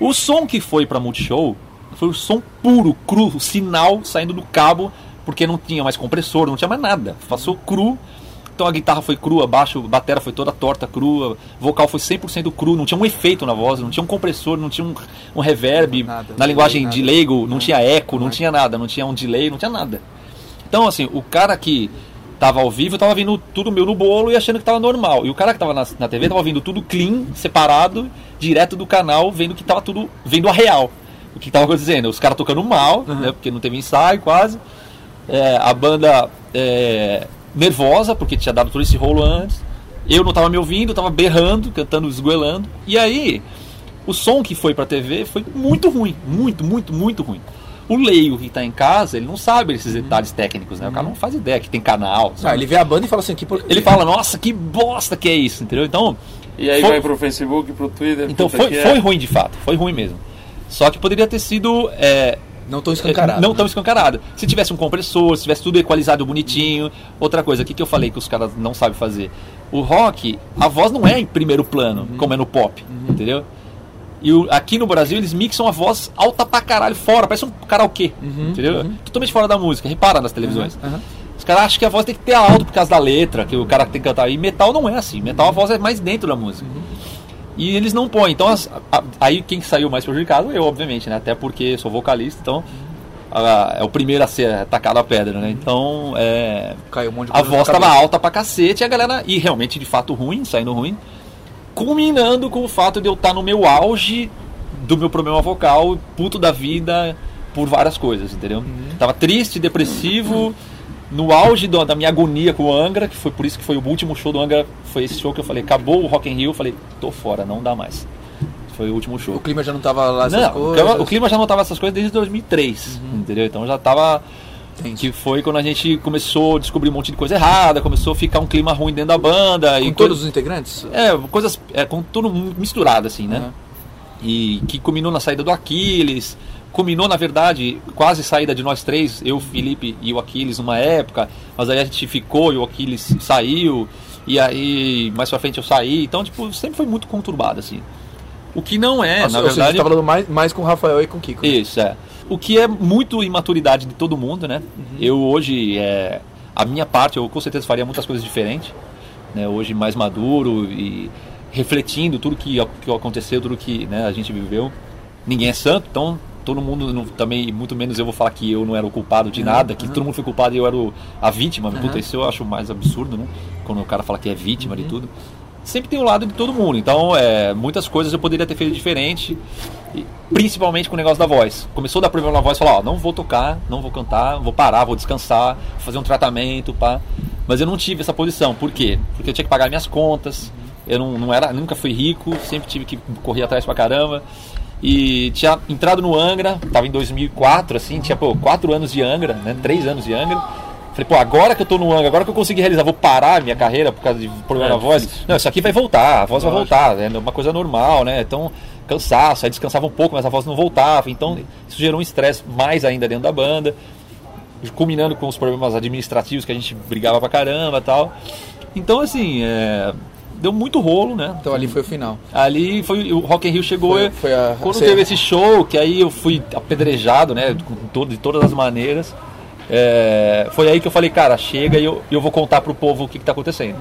O som que foi pra Multishow foi o som puro, cru, o sinal saindo do cabo, porque não tinha mais compressor, não tinha mais nada. Passou cru. Então a guitarra foi crua, baixo, a bateria foi toda torta, crua, vocal foi 100% cru, não tinha um efeito na voz, não tinha um compressor, não tinha um, um reverb. Nada, na linguagem nada. de leigo, não Não. tinha eco, não Não. tinha nada, não tinha um delay, não tinha nada. Então, assim, o cara que tava ao vivo tava vindo tudo meu no bolo e achando que tava normal. E o cara que tava na, na TV tava vindo tudo clean, separado, direto do canal, vendo que tava tudo, vendo a real. O que tava acontecendo? Os caras tocando mal, né? Porque não teve ensaio quase. É, a banda é, nervosa, porque tinha dado todo esse rolo antes. Eu não tava me ouvindo, tava berrando, cantando, esgoelando. E aí, o som que foi pra TV foi muito ruim. Muito, muito, muito ruim. O leigo que tá em casa, ele não sabe esses detalhes técnicos, né? O cara não faz ideia que tem canal. Ah, ele vê a banda e fala assim, que porcaria. Ele fala, nossa, que bosta que é isso, entendeu? Então, E aí Foi- vai pro Facebook, pro Twitter. então foi, que é. foi ruim de fato, foi ruim mesmo. Só que poderia ter sido é, Não tão escancarado. Não tão escancarado. Se tivesse um compressor, se tivesse tudo equalizado bonitinho. Outra coisa, o que, que eu falei que os caras não sabem fazer? O rock, a voz não é em primeiro plano, como é no pop, entendeu? E o- aqui no Brasil eles mixam a voz alta pra caralho fora, parece um karaokê, entendeu? Totalmente fora da música, repara nas televisões. Aham. Os caras acham que a voz tem que ter alto por causa da letra, que o cara tem que cantar. E metal não é assim. Metal a voz é mais dentro da música. E eles não põem. Então, as- a- aí quem saiu mais prejudicado? Eu, obviamente, né? Até porque sou vocalista, então a- é o primeiro a ser atacado a pedra, né? Então, é, Caiu um monte de a voz tava alta pra cacete e a galera, e realmente de fato ruim, saindo ruim, culminando com o fato de eu estar no meu auge do meu problema vocal, puto da vida por várias coisas, entendeu? Uhum. Tava triste, depressivo, no auge do- da minha agonia com o Angra, que foi por isso que foi o último show do Angra, foi esse show que eu falei, acabou o Rock in Rio, eu falei, tô fora, não dá mais. Foi o último show. O clima já não tava lá essas Não, o coisas. clima, o clima já não tava essas coisas desde 2003, Uhum. entendeu? Então já tava Entendi. Que foi quando a gente começou a descobrir um monte de coisa errada, começou a ficar um clima ruim dentro da banda. Com e todos os integrantes? É, coisas. É, com tudo misturado, assim, né? Aham. E que culminou na saída do Aquiles, culminou, na verdade, quase saída de nós três, eu, Felipe e o Aquiles, numa época, mas aí a gente ficou e o Aquiles saiu, e aí mais pra frente eu saí, então, tipo, sempre foi muito conturbado, assim. O que não é, Nossa, na seja, verdade. você tá falando mais, mais com o Rafael e com o Kiko. Isso, é. O que é muito imaturidade de todo mundo, né? Eu hoje, é, a minha parte, eu com certeza faria muitas coisas diferentes. Né? Hoje mais maduro e refletindo tudo que, que aconteceu, tudo que né, a gente viveu. Ninguém é santo, então todo mundo não- também, muito menos eu vou falar que eu não era o culpado de nada, que todo mundo foi culpado e eu era o- a vítima. Puta, isso eu acho mais absurdo, né? Quando o cara fala que é vítima de tudo. Sempre tem o lado de todo mundo, então é, muitas coisas eu poderia ter feito diferente, principalmente com o negócio da voz. Começou a dar problema na voz, falar, não vou tocar, não vou cantar, vou parar, vou descansar, vou fazer um tratamento, pá. Mas eu não tive essa posição, por quê? Porque eu tinha que pagar minhas contas, eu não, não era, nunca fui rico, sempre tive que correr atrás pra caramba. E tinha entrado no Angra, tava em 2004, assim, tinha, pô, 4 anos de Angra, né, 3 anos de Angra. Falei, pô, agora que eu tô no Angra, agora que eu consegui realizar, vou parar minha carreira por causa de problema É, na voz. difícil. Não, isso aqui vai voltar, a voz vai Lógico. voltar, é uma coisa normal, né? Então, cansaço, aí descansava um pouco, mas a voz não voltava. Então, isso gerou um estresse mais ainda dentro da banda, culminando com os problemas administrativos que a gente brigava pra caramba e tal. Então, assim, é, deu muito rolo, né? Então ali foi o final. Ali foi o Rock in Rio chegou Foi- foi a- quando você- teve esse show que aí eu fui apedrejado né de todas as maneiras é, foi aí que eu falei cara chega e eu, eu vou contar pro povo o que, que tá acontecendo.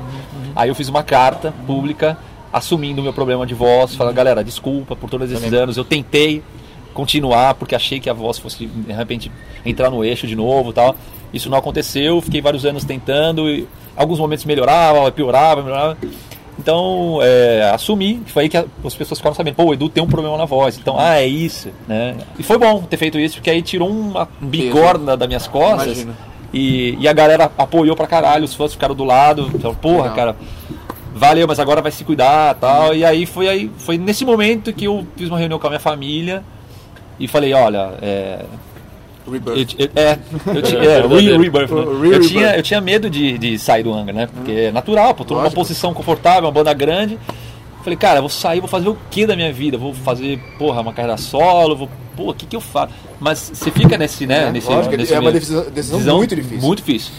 Aí eu fiz uma carta pública assumindo o meu problema de voz falando galera desculpa por todos esses anos eu tentei continuar porque achei que a voz fosse de repente entrar no eixo de novo tal. Isso não aconteceu fiquei vários anos tentando e alguns momentos melhorava piorava melhorava então, é, assumi, foi aí que as pessoas ficaram sabendo, pô, o Edu tem um problema na voz. Então, ah, é isso, né? E foi bom ter feito isso, porque aí tirou uma bigorna das minhas costas. E, e a galera apoiou pra caralho, os fãs ficaram do lado. Falaram, porra, Legal. cara, valeu, mas agora vai se cuidar tal. E aí foi, aí foi nesse momento que eu fiz uma reunião com a minha família e falei, olha, é, Rebirth. eu, é, eu tinha, É, é, re- rebirth, né? Re- eu, rebirth. tinha, eu tinha medo de, de sair do Angra, né? Porque é natural, pô, tô numa posição confortável, uma banda grande. Falei, cara, eu vou sair, vou fazer o que da minha vida? Vou fazer, porra, uma carreira solo, vou, pô, o que que eu faço? Mas você fica nesse, né? É, nesse, lógico, nesse é uma decisão- decisão muito difícil. Muito difícil.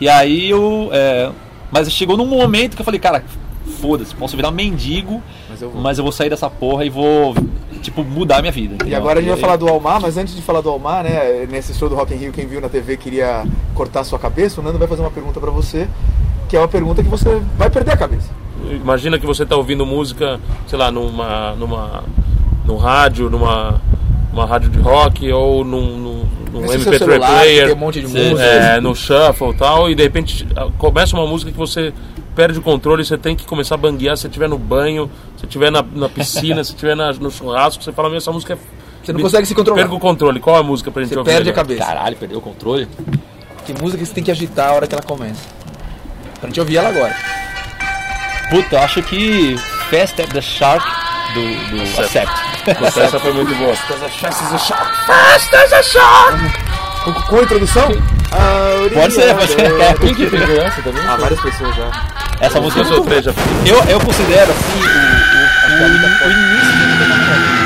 E aí eu. é, mas chegou num momento que eu falei, cara, foda-se, posso virar mendigo, Mas eu mas eu vou sair dessa porra e vou, tipo, mudar minha vida. E entendeu? agora a gente vai falar do Almar, mas antes de falar do Almar, né, nesse show do Rock in Rio, quem viu na TV queria cortar sua cabeça, o Nando vai fazer uma pergunta pra você, que é uma pergunta que você vai perder a cabeça. Imagina que você está ouvindo música, sei lá, numa, numa, num rádio, numa, numa rádio de rock ou num, num, num Esse seu MP3 celular, player, tem um monte de música. é, no shuffle e tal, e de repente começa uma música que você perde o controle, você tem que começar a banguear, se você estiver no banho, se você estiver na, na piscina, se estiver na- no churrasco, você fala, meu, essa música é... Você não consegue se controlar. Perca o controle, qual é a música pra gente Você ouvir? perde a agora? cabeça. Caralho, perdeu o controle. Que música você tem que agitar a hora que ela começa. Pra gente ouvir ela agora. Puta, eu acho que Fast at the Shark do, do Accept. Nossa, essa foi muito boa. Com, com a introdução? Ah, Pode ser, pode ser. é, Quem que pegou essa também? Ah, várias pessoas já. Essa música Duas ou três já. eu, eu considero assim o, o, o, o início in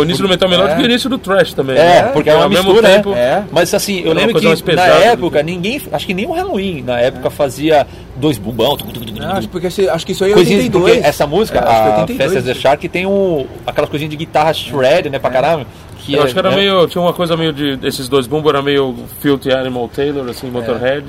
o início do metal melódico É. e o início do thrash também. É, né? porque é uma ao mesmo mistura, tempo. né? É. Mas assim, eu uma lembro que na do época que- ninguém, acho que nem o Halloween na época fazia dois bumbão, tuc, tuc, tuc, tuc, acho, porque esse- acho que isso aí é coisinhas, 82. porque essa música, É, acho que a 82. Fast as the Shark, tem um, aquelas coisinhas de guitarra shred, né, pra caramba. Que Eu é, acho que era né? meio. Tinha uma coisa meio de. Esses dois bumbos era meio Filthy Animal Taylor, assim, Motorhead.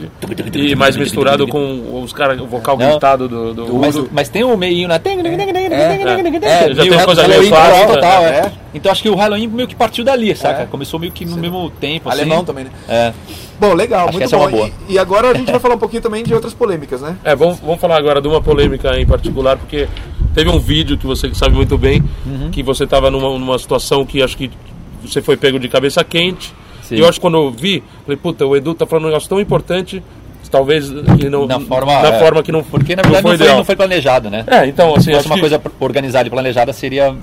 E mais misturado com os caras, o vocal Não. gritado do, do Mas, mas tem um meio, né? Tem, é, já tem uma coisa meio clássica, total, né? é. Então acho que o Halloween meio que partiu dali, saca? É. Começou meio que no mesmo tempo, assim. Alemão também, né? É. Bom, legal, Acho muito essa é bom. uma boa. E, e agora a gente vai falar um pouquinho também de outras polêmicas, né? É, vamos, vamos falar agora de uma polêmica em particular, porque teve um vídeo que você sabe muito bem, Uhum. que você estava numa, numa situação que acho que você foi pego de cabeça quente. Sim. E eu acho que quando eu vi, falei, puta, o Edu tá falando um negócio tão importante, talvez que não, Na forma, na é. forma que não Porque na verdade não não foi foi, ideal. não foi planejado, né? É, então, assim, Se fosse uma que- coisa organizada e planejada, seria.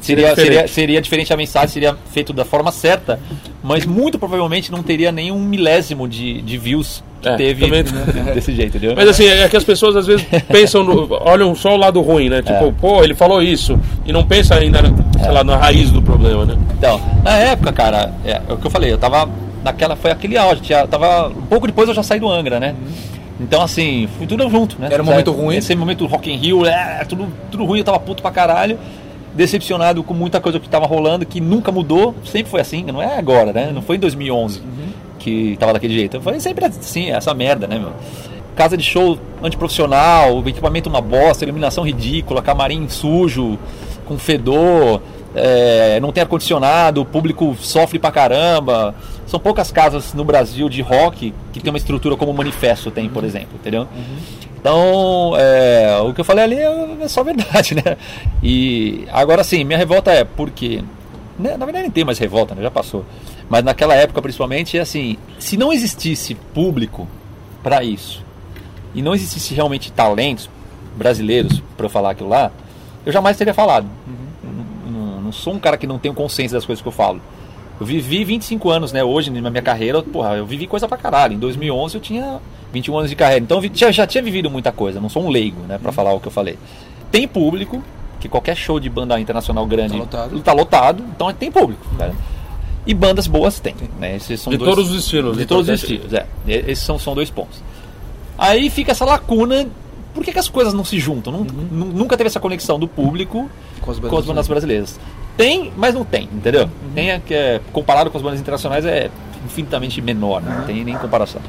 Seria, diferente. seria, seria diferente a mensagem, seria feito da forma certa, mas muito provavelmente não teria nenhum milésimo de, de views que É, teve também- desse jeito, entendeu? Mas assim, é que as pessoas às vezes pensam, no, olham só o lado ruim, né? Tipo, É. pô, ele falou isso. E não pensa ainda, sei lá, na raiz do problema, né? Então, na época, cara, é, é o que eu falei, eu tava naquela, foi aquele auge, tinha, tava, um pouco depois eu já saí do Angra, né? Então, assim, foi tudo junto, né? Era um momento ruim. Esse momento Rock in Rio, é, tudo, tudo ruim, eu tava puto pra caralho, decepcionado com muita coisa que tava rolando, que nunca mudou, sempre foi assim, não é agora, né? Não foi em 2011 que tava daquele jeito, foi sempre assim, essa merda, né, meu? Casa de show antiprofissional, equipamento uma bosta, iluminação ridícula, camarim sujo, com fedor, é, não tem ar-condicionado, o público sofre pra caramba. São poucas casas no Brasil de rock que tem uma estrutura como o Manifesto tem, por exemplo, entendeu? Então, é, o que eu falei ali é, é só verdade, né? E agora sim, minha revolta é porque, né, na verdade nem tem mais revolta, né? já passou. Mas naquela época, principalmente, é assim: se não existisse público para isso e não existisse realmente talentos brasileiros para falar aquilo lá, eu jamais teria falado. Não, não- não sou um cara que não tem consciência das coisas que eu falo. Eu vivi 25 anos, né? Hoje, na minha carreira, porra, eu vivi coisa pra caralho. Em 2011 eu tinha 21 anos de carreira. Então eu já, tinha vivido muita coisa. Não sou um leigo, né? Pra falar o que eu falei. Tem público, que qualquer show de banda internacional grande Tá lotado. tá lotado, então tem público, cara. E bandas boas tem, né? Esses são De dois- todos os estilos. de todos os estilos, é. Esses são, são dois pontos. Aí fica essa lacuna. Por que, que as coisas não se juntam? Nun- nu- Nunca teve essa conexão do público Com as bandas com as bandas brasileiras. Tem, mas não tem, entendeu? Tem a que é, comparado com as bandas internacionais é infinitamente menor, né? não tem nem comparação.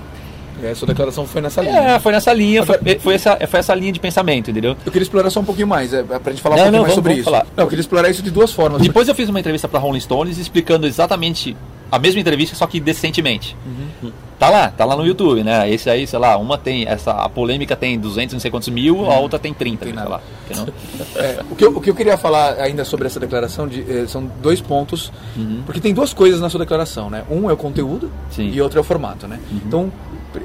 É, a sua declaração foi nessa linha. É, foi nessa linha, foi, foi essa, foi essa linha de pensamento, entendeu? Eu queria explorar só um pouquinho mais, é, pra gente falar Não, um pouquinho não, mais vamos- sobre vamos isso. falar. Não, eu queria explorar isso de duas formas. Depois eu fiz uma entrevista para Rolling Stones explicando exatamente a mesma entrevista, só que decentemente. Tá lá, tá lá no YouTube, né? Esse aí, sei lá, uma tem, essa, a polêmica tem 200 não sei quantos mil, a outra tem 30, Tem sei nada. lá. É, o, que eu, o que eu queria falar ainda sobre essa declaração de, eh, são dois pontos, porque tem duas coisas na sua declaração, né? Um é o conteúdo Sim. e outro é o formato, né? Então,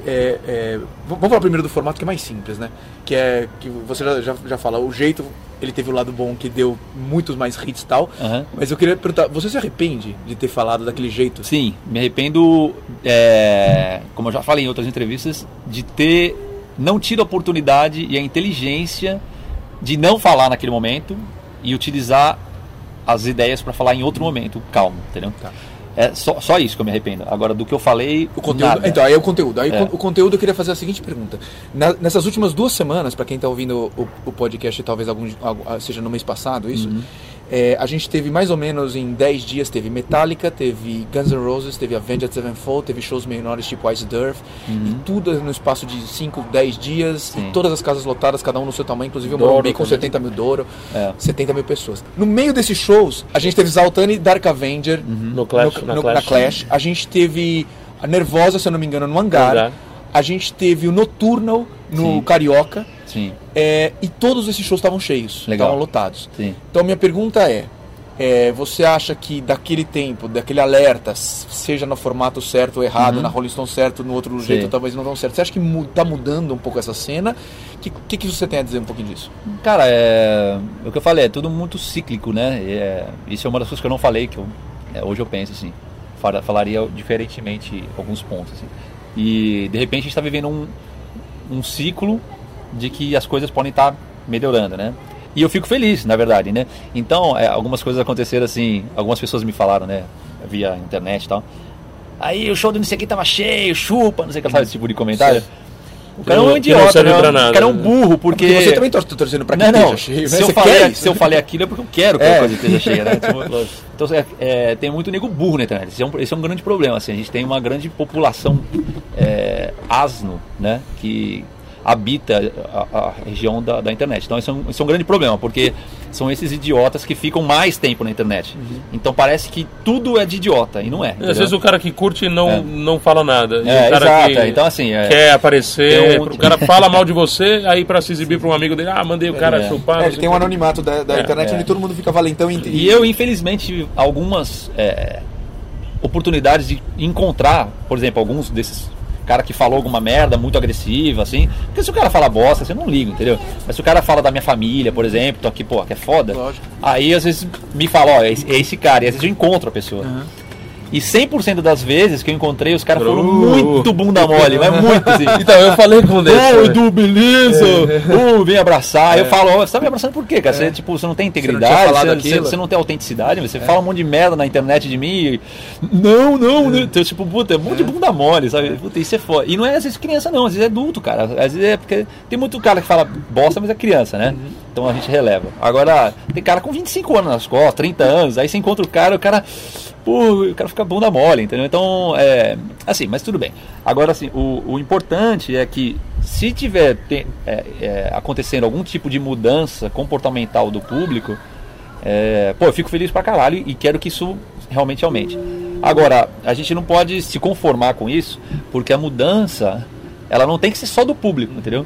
é, é, vamos falar primeiro do formato que é mais simples, né? Que é que você já, já, já fala, o jeito, ele teve o lado bom que deu muitos mais hits e tal, Aham. mas eu queria perguntar, você se arrepende de ter falado daquele jeito? Sim, me arrependo, é, como eu já falei em outras entrevistas, de ter não tido a oportunidade e a inteligência de não falar naquele momento e utilizar as ideias para falar em outro momento, calmo, entendeu? Tá. É só, só isso que eu me arrependo. Agora, do que eu falei, O conteúdo, nada. então, aí é o conteúdo. Aí É. o conteúdo eu queria fazer a seguinte pergunta. Na- nessas últimas duas semanas, para quem está ouvindo o, o podcast, talvez algum, ah, seja no mês passado, isso, Uhum. É, a gente teve mais ou menos em 10 dias, teve Metallica, teve Guns N' Roses, teve Avenged Sevenfold, teve shows menores tipo Ice Earth, e tudo no espaço de 5, 10 dias, Uhum. Sim. e todas as casas lotadas, cada um no seu tamanho, inclusive o Morumbi com também. 70 mil Douro, É. 70 mil pessoas. No meio desses shows, a gente teve Zaltani e Dark Avenger, No Clash, no- na no- Clash. na Clash. A gente teve a Nervosa, se eu não me engano, no Hangar. A gente teve o Nocturnal no Sim. Carioca. Sim, é, e todos esses shows estavam cheios, estavam lotados. sim. Então minha pergunta é, é, você acha que daquele tempo, daquele alerta, seja no formato certo ou errado, na Rolling Stone certo, no outro jeito talvez não tão certo, você acha que mu tá mudando um pouco essa cena? O que, que, que você tem a dizer um pouquinho disso? Cara, é, o que eu falei, é tudo muito cíclico, né? É, isso é uma das coisas que eu não falei, que eu, é, hoje eu penso assim, fala- falaria diferentemente alguns pontos. Assim. E de repente a gente está vivendo um, um ciclo de que as coisas podem estar melhorando, né? E eu fico feliz, na verdade, né? Então, é, algumas coisas aconteceram assim, algumas pessoas me falaram, né, via internet e tal. Aí o show do não sei quem tava cheio, chupa, não sei o que, sabe esse tipo de comentário. O cara é um não- não idiota, serve né? pra O nada, cara é um né? burro, porque... Porque você também tá torcendo pra que Não, não. cheio, né? Se, eu Você falei, quer se eu falei aquilo é porque eu quero que É. a coisa esteja cheia, né? Tipo, Então, é, é, tem muito nego burro na internet. Esse é um, esse é um grande problema. Assim. A gente tem uma grande população é, asno, né? Que habita a, a região da, da internet. Então, isso é, um, isso é um grande problema, porque são esses idiotas que ficam mais tempo na internet. Então, parece que tudo é de idiota, e não é. Às entendeu? vezes o cara que curte não, É. não fala nada. E É, o cara exato, que é. Então, assim, é- quer aparecer, um- o cara fala mal de você, aí pra se exibir pra um amigo dele, ah, mandei o cara É. chupar. É, não ele tem o um anonimato da, da É, internet é. onde todo mundo fica valentão e, E eu, infelizmente, tive algumas é, oportunidades de encontrar, por exemplo, alguns desses cara que falou alguma merda muito agressiva, assim. Porque se o cara fala bosta, assim, eu não ligo, entendeu? Mas se o cara fala da minha família, por exemplo, tô aqui, pô, que é foda. Lógico. Aí às vezes me fala, ó, é esse, é esse cara, e às vezes eu encontro a pessoa. E 100% das vezes que eu encontrei, os caras foram Uh. muito bunda mole, mas muito assim. Então, eu falei com. Ô, né? Edu, beleza? Ô, vem abraçar. Aí eu falo, ó, você tá me abraçando por quê, cara? Você, tipo, você não tem integridade, você, aquilo. você não tem autenticidade, você fala um monte de merda na internet de mim. e- Não, não, né? Então, tipo, puta, é um monte de bunda mole, sabe? Puta, isso é foda. E não é às vezes criança, não, às vezes é adulto, cara. Às vezes é porque tem muito cara que fala bosta, mas é criança, né? Então a gente releva. Agora, tem cara com 25 anos nas costas, 30 anos, aí você encontra o cara, o cara. Pô, o cara fica bunda mole, entendeu? Então, é. Assim, mas tudo bem. Agora, assim, o, o importante é que se tiver te- é, é, acontecendo algum tipo de mudança comportamental do público, é, pô, eu fico feliz pra caralho e quero que isso realmente aumente. Agora, a gente não pode se conformar com isso, porque a mudança, ela não tem que ser só do público, entendeu?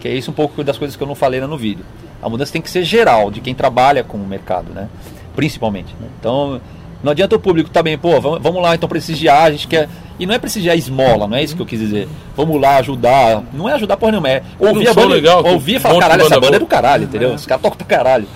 Que é isso um pouco das coisas que eu não falei no vídeo. A mudança tem que ser geral, de quem trabalha com o mercado, né? Principalmente. né? Então, não adianta o público também, pô, vamos, lá então prestigiar, a gente quer. E não é prestigiar esmola, não é isso que eu quis dizer. Vamos lá ajudar. Não é ajudar porra nenhuma, é ouvir Um a banda. legal, ouvir e falar, caralho, essa banda é boa." do caralho, entendeu? Os caras tocam pra caralho.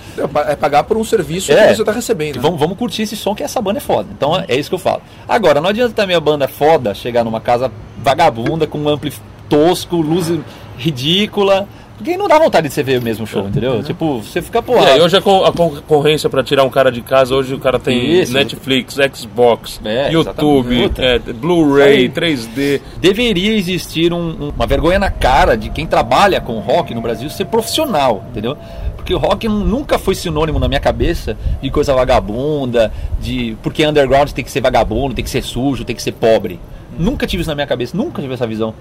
É pagar por um serviço É. que você tá recebendo. E Vamos, vamos curtir esse som que essa banda é foda. Então é, é isso que eu falo. Agora, não adianta também a banda foda chegar numa casa vagabunda com um ampli tosco, luz ridícula. Porque não dá vontade de você ver o mesmo show, entendeu? Tipo, você fica. E aí, hoje a, con- a concorrência pra tirar um cara de casa, hoje o cara tem Isso. Netflix, Xbox, É, YouTube, é, Blu-ray, Isso 3D. deveria existir um- um- uma vergonha na cara de quem trabalha com rock no Brasil ser profissional, entendeu? Porque o rock nu- nunca foi sinônimo na minha cabeça de coisa vagabunda, de porque underground tem que ser vagabundo, tem que ser sujo, tem que ser pobre. Nunca tive isso na minha cabeça, nunca tive essa visão.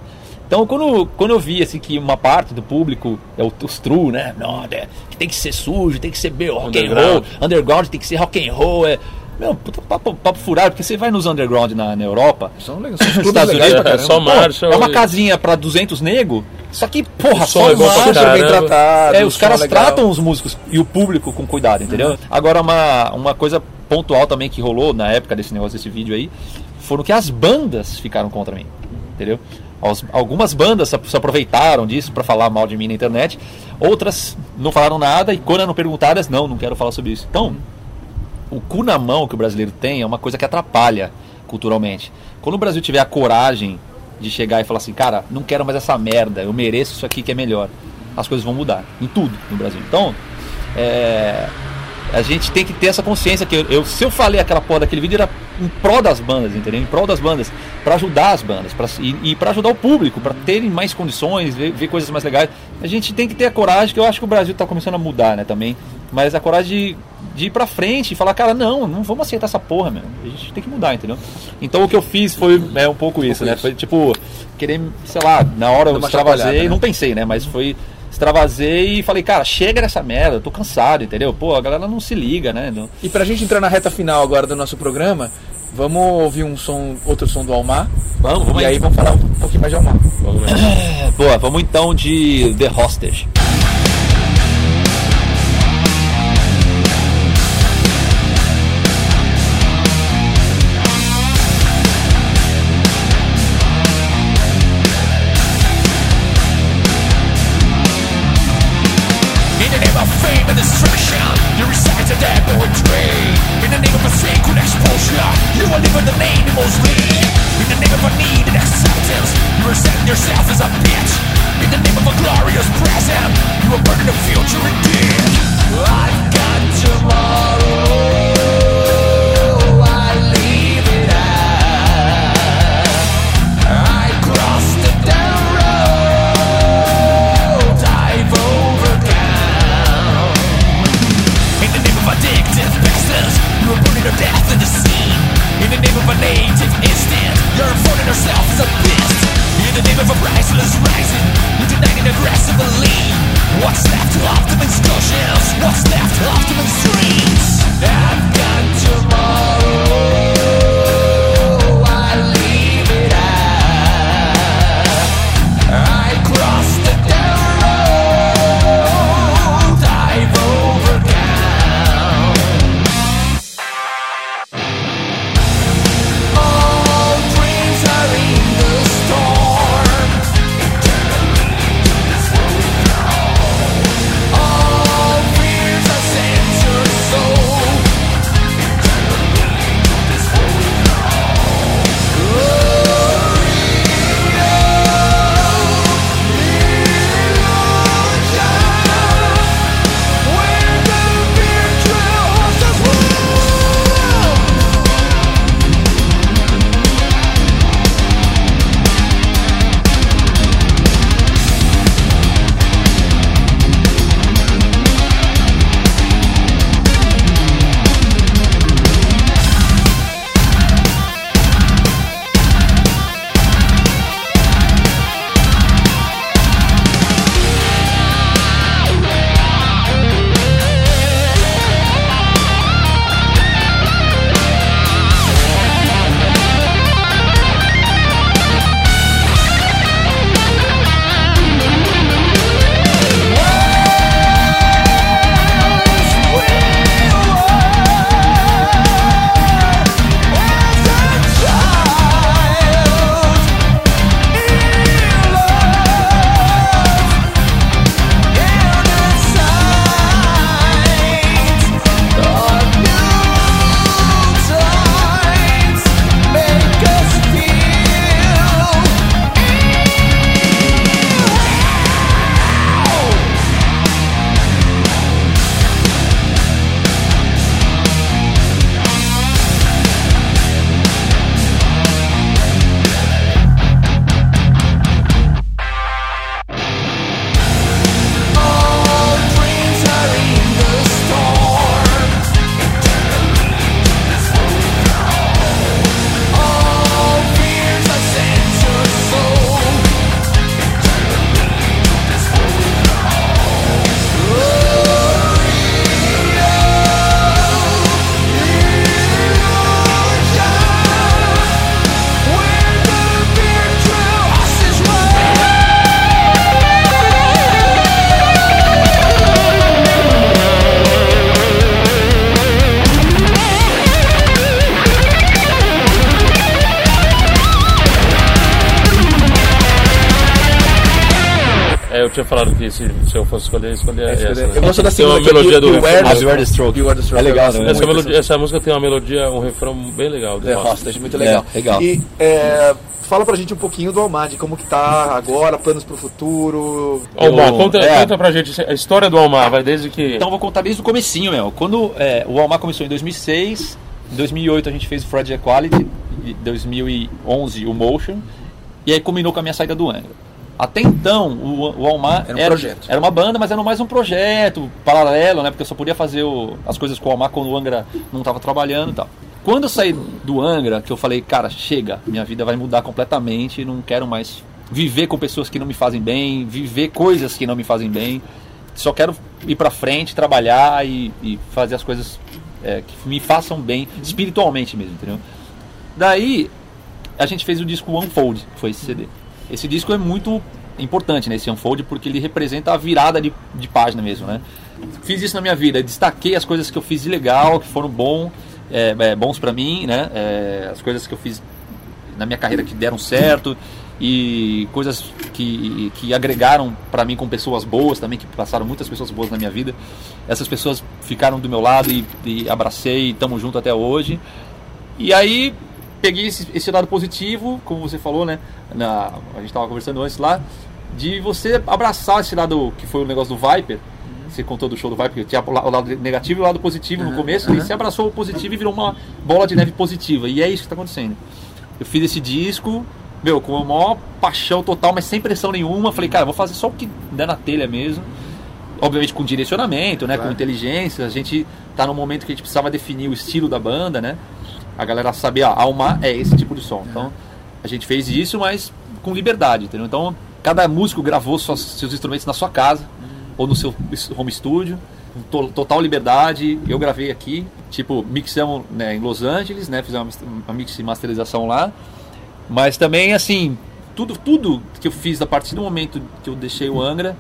Então, quando, quando eu vi assim, que uma parte do público, é o, os true, né? Não, é, que tem que ser sujo, tem que ser bem rock and roll, Underground. underground tem que ser rock and roll, é. Meu, puta papo, papo furado, porque você vai nos underground na, na Europa, São legais, são Estados legais Unidos, é só Pô, Marshall é uma e- casinha pra 200 nego. Só que, porra, só é caramba. bem tratado, É, os caras legal. tratam os músicos e o público com cuidado, entendeu? Agora, uma, uma coisa pontual também que rolou na época desse negócio, desse vídeo aí, foram que as bandas ficaram contra mim, entendeu? As- Algumas bandas se aproveitaram disso pra falar mal de mim na internet, outras não falaram nada e quando eram perguntadas, não, não quero falar sobre isso. Então, o cu na mão que o brasileiro tem é uma coisa que atrapalha culturalmente. Quando o Brasil tiver a coragem de chegar e falar assim, cara, não quero mais essa merda, eu mereço isso aqui que é melhor, as coisas vão mudar em tudo no Brasil. Então, é, a gente tem que ter essa consciência que eu, eu- se eu falei aquela porra daquele vídeo era em prol das bandas, entendeu? Em prol das bandas, para ajudar as bandas, pra, e, e para ajudar o público, para terem mais condições, ver, ver coisas mais legais. A gente tem que ter a coragem, que eu acho que o Brasil está começando a mudar, né, também, mas a coragem de, de ir para frente e falar, cara, não, não vamos aceitar essa porra, meu. A gente tem que mudar, entendeu? Então o que eu fiz foi é, um pouco isso, né? Foi tipo, querer, sei lá, na hora eu extravasei, né? não pensei, né? Mas foi extravasei e falei, cara, chega dessa merda, eu tô cansado, entendeu? Pô, a galera não se liga, né? Não- E pra gente entrar na reta final agora do nosso programa, vamos ouvir um som, outro som do Almar. Vamos, vamos e aí. aí vamos falar um pouquinho mais de Almar. Vamos Boa, vamos então de The Hostage. yourself as a beast In the name of a priceless rising You denied it aggressively What's left of optimum scotias? What's left of optimum streets? I've got tomorrow tinha falado que se, se eu fosse escolher, escolher essa. Eu gosto da Tem uma segunda, é melodia do refrão. Stroke. É legal, né? Essa, melodia, essa música tem uma melodia, um refrão bem legal. do É, Hostage. Muito legal. É, legal. E é, fala pra gente um pouquinho do Almad, como que tá agora, planos pro futuro. Almar, Eu- conta, é. conta pra gente a história do Almar, vai desde que. Então eu vou contar desde o comecinho, meu. Quando é, o Almar começou em 2006, em 2008 a gente fez o Fred Equality, em 2011 o Motion, e aí combinou com a minha saída do Angra. Até então, o, o Almar Era um projeto. era uma banda, mas era mais um projeto paralelo, né? Porque eu só podia fazer o- as coisas com o Almar quando o Angra não estava trabalhando e tal. Quando eu saí do Angra, que eu falei, cara, chega, minha vida vai mudar completamente, não quero mais viver com pessoas que não me fazem bem, viver coisas que não me fazem bem. Só quero ir pra frente, trabalhar e, e fazer as coisas é, que me façam bem, espiritualmente mesmo, entendeu? Daí, a gente fez o disco Unfold, que foi esse CD. Esse disco é muito importante, né, esse Unfold, porque ele representa a virada de, de página mesmo, né? Fiz isso na minha vida, destaquei as coisas que eu fiz de legal, que foram bom, é, é, bons pra mim, né? É, as coisas que eu fiz na minha carreira que deram certo e coisas que, que agregaram pra mim com pessoas boas também, que passaram muitas pessoas boas na minha vida. Essas pessoas ficaram do meu lado e, e abracei e estamos junto até hoje. E aí peguei esse, esse lado positivo, como você falou, né? Na, a gente estava conversando antes lá, de você abraçar esse lado que foi o negócio do Viper. Você contou do show do Viper, que tinha o la- o lado negativo e o lado positivo no começo, e você abraçou o positivo e virou uma bola de neve positiva. E é isso que está acontecendo. Eu fiz esse disco, meu, com a maior paixão total, mas sem pressão nenhuma. Falei, cara, vou fazer só o que der na telha mesmo. Obviamente com direcionamento, né? Com inteligência. A gente tá num momento que a gente precisava definir o estilo da banda, né? A galera sabia, ah, Alma é esse tipo de som. Então, a gente fez isso, mas com liberdade, entendeu? Então, cada músico gravou suas- seus instrumentos na sua casa ou no seu home studio, com to- total liberdade. Eu gravei aqui, tipo, mixamos né, em Los Angeles, né, fizemos uma mix e masterização lá. Mas também, assim, tudo, tudo que eu fiz a partir do momento que eu deixei o Angra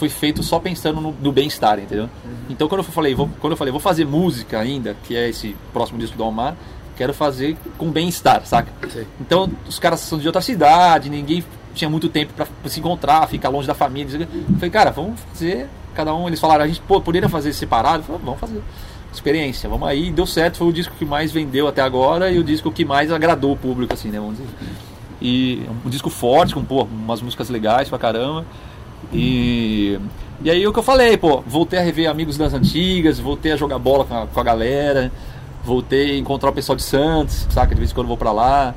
foi feito só pensando no, no bem-estar, entendeu? Então quando eu falei, vou, quando eu falei, vou fazer música ainda, que é esse próximo disco do Almar, quero fazer com bem-estar, saca? Então os caras são de outra cidade, ninguém tinha muito tempo pra se encontrar, ficar longe da família. Eu falei, cara, vamos fazer, cada um, eles falaram, a gente pô, poderia fazer separado? Eu falei, vamos fazer. Experiência, vamos aí, deu certo, foi o disco que mais vendeu até agora e o disco que mais agradou o público, assim, né? Vamos dizer. E um disco forte, com pô, umas músicas legais pra caramba. E, e aí o que eu falei, pô, voltei a rever amigos das antigas, voltei a jogar bola com a, com a galera, voltei a encontrar o pessoal de Santos, saca? De vez em quando eu vou pra lá.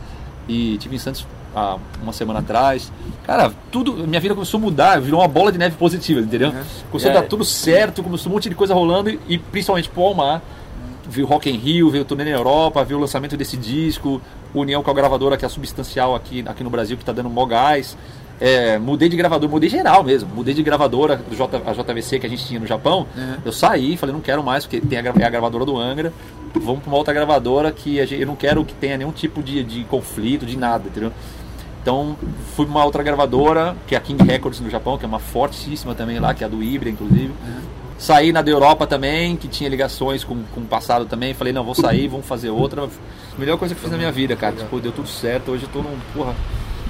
E tive em Santos há uma semana atrás. Cara, tudo, minha vida começou a mudar, virou uma bola de neve positiva, entendeu? Começou a É. dar tudo certo, começou um monte de coisa rolando e, e principalmente pro Almar. Viu Rock in Rio, veio o turnê na Europa, viu o lançamento desse disco, união com a gravadora que é a Substancial aqui, aqui no Brasil, que tá dando mó gás. É, mudei de gravador, mudei geral mesmo. Mudei de gravadora do J, a JVC que a gente tinha no Japão. Eu saí, falei, não quero mais, porque tem a, é a gravadora do Angra. Vamos pra uma outra gravadora que a gente, eu não quero que tenha nenhum tipo de, de conflito, de nada, entendeu? Então fui pra uma outra gravadora, que é a King Records no Japão, que é uma fortíssima também lá, que é a do Ibra, inclusive. Saí na da Europa também, que tinha ligações com, com o passado também. Falei, não, vou sair, vamos fazer outra. Melhor coisa que eu fiz na minha vida, cara. Tipo, deu tudo certo. Hoje eu tô num. Porra,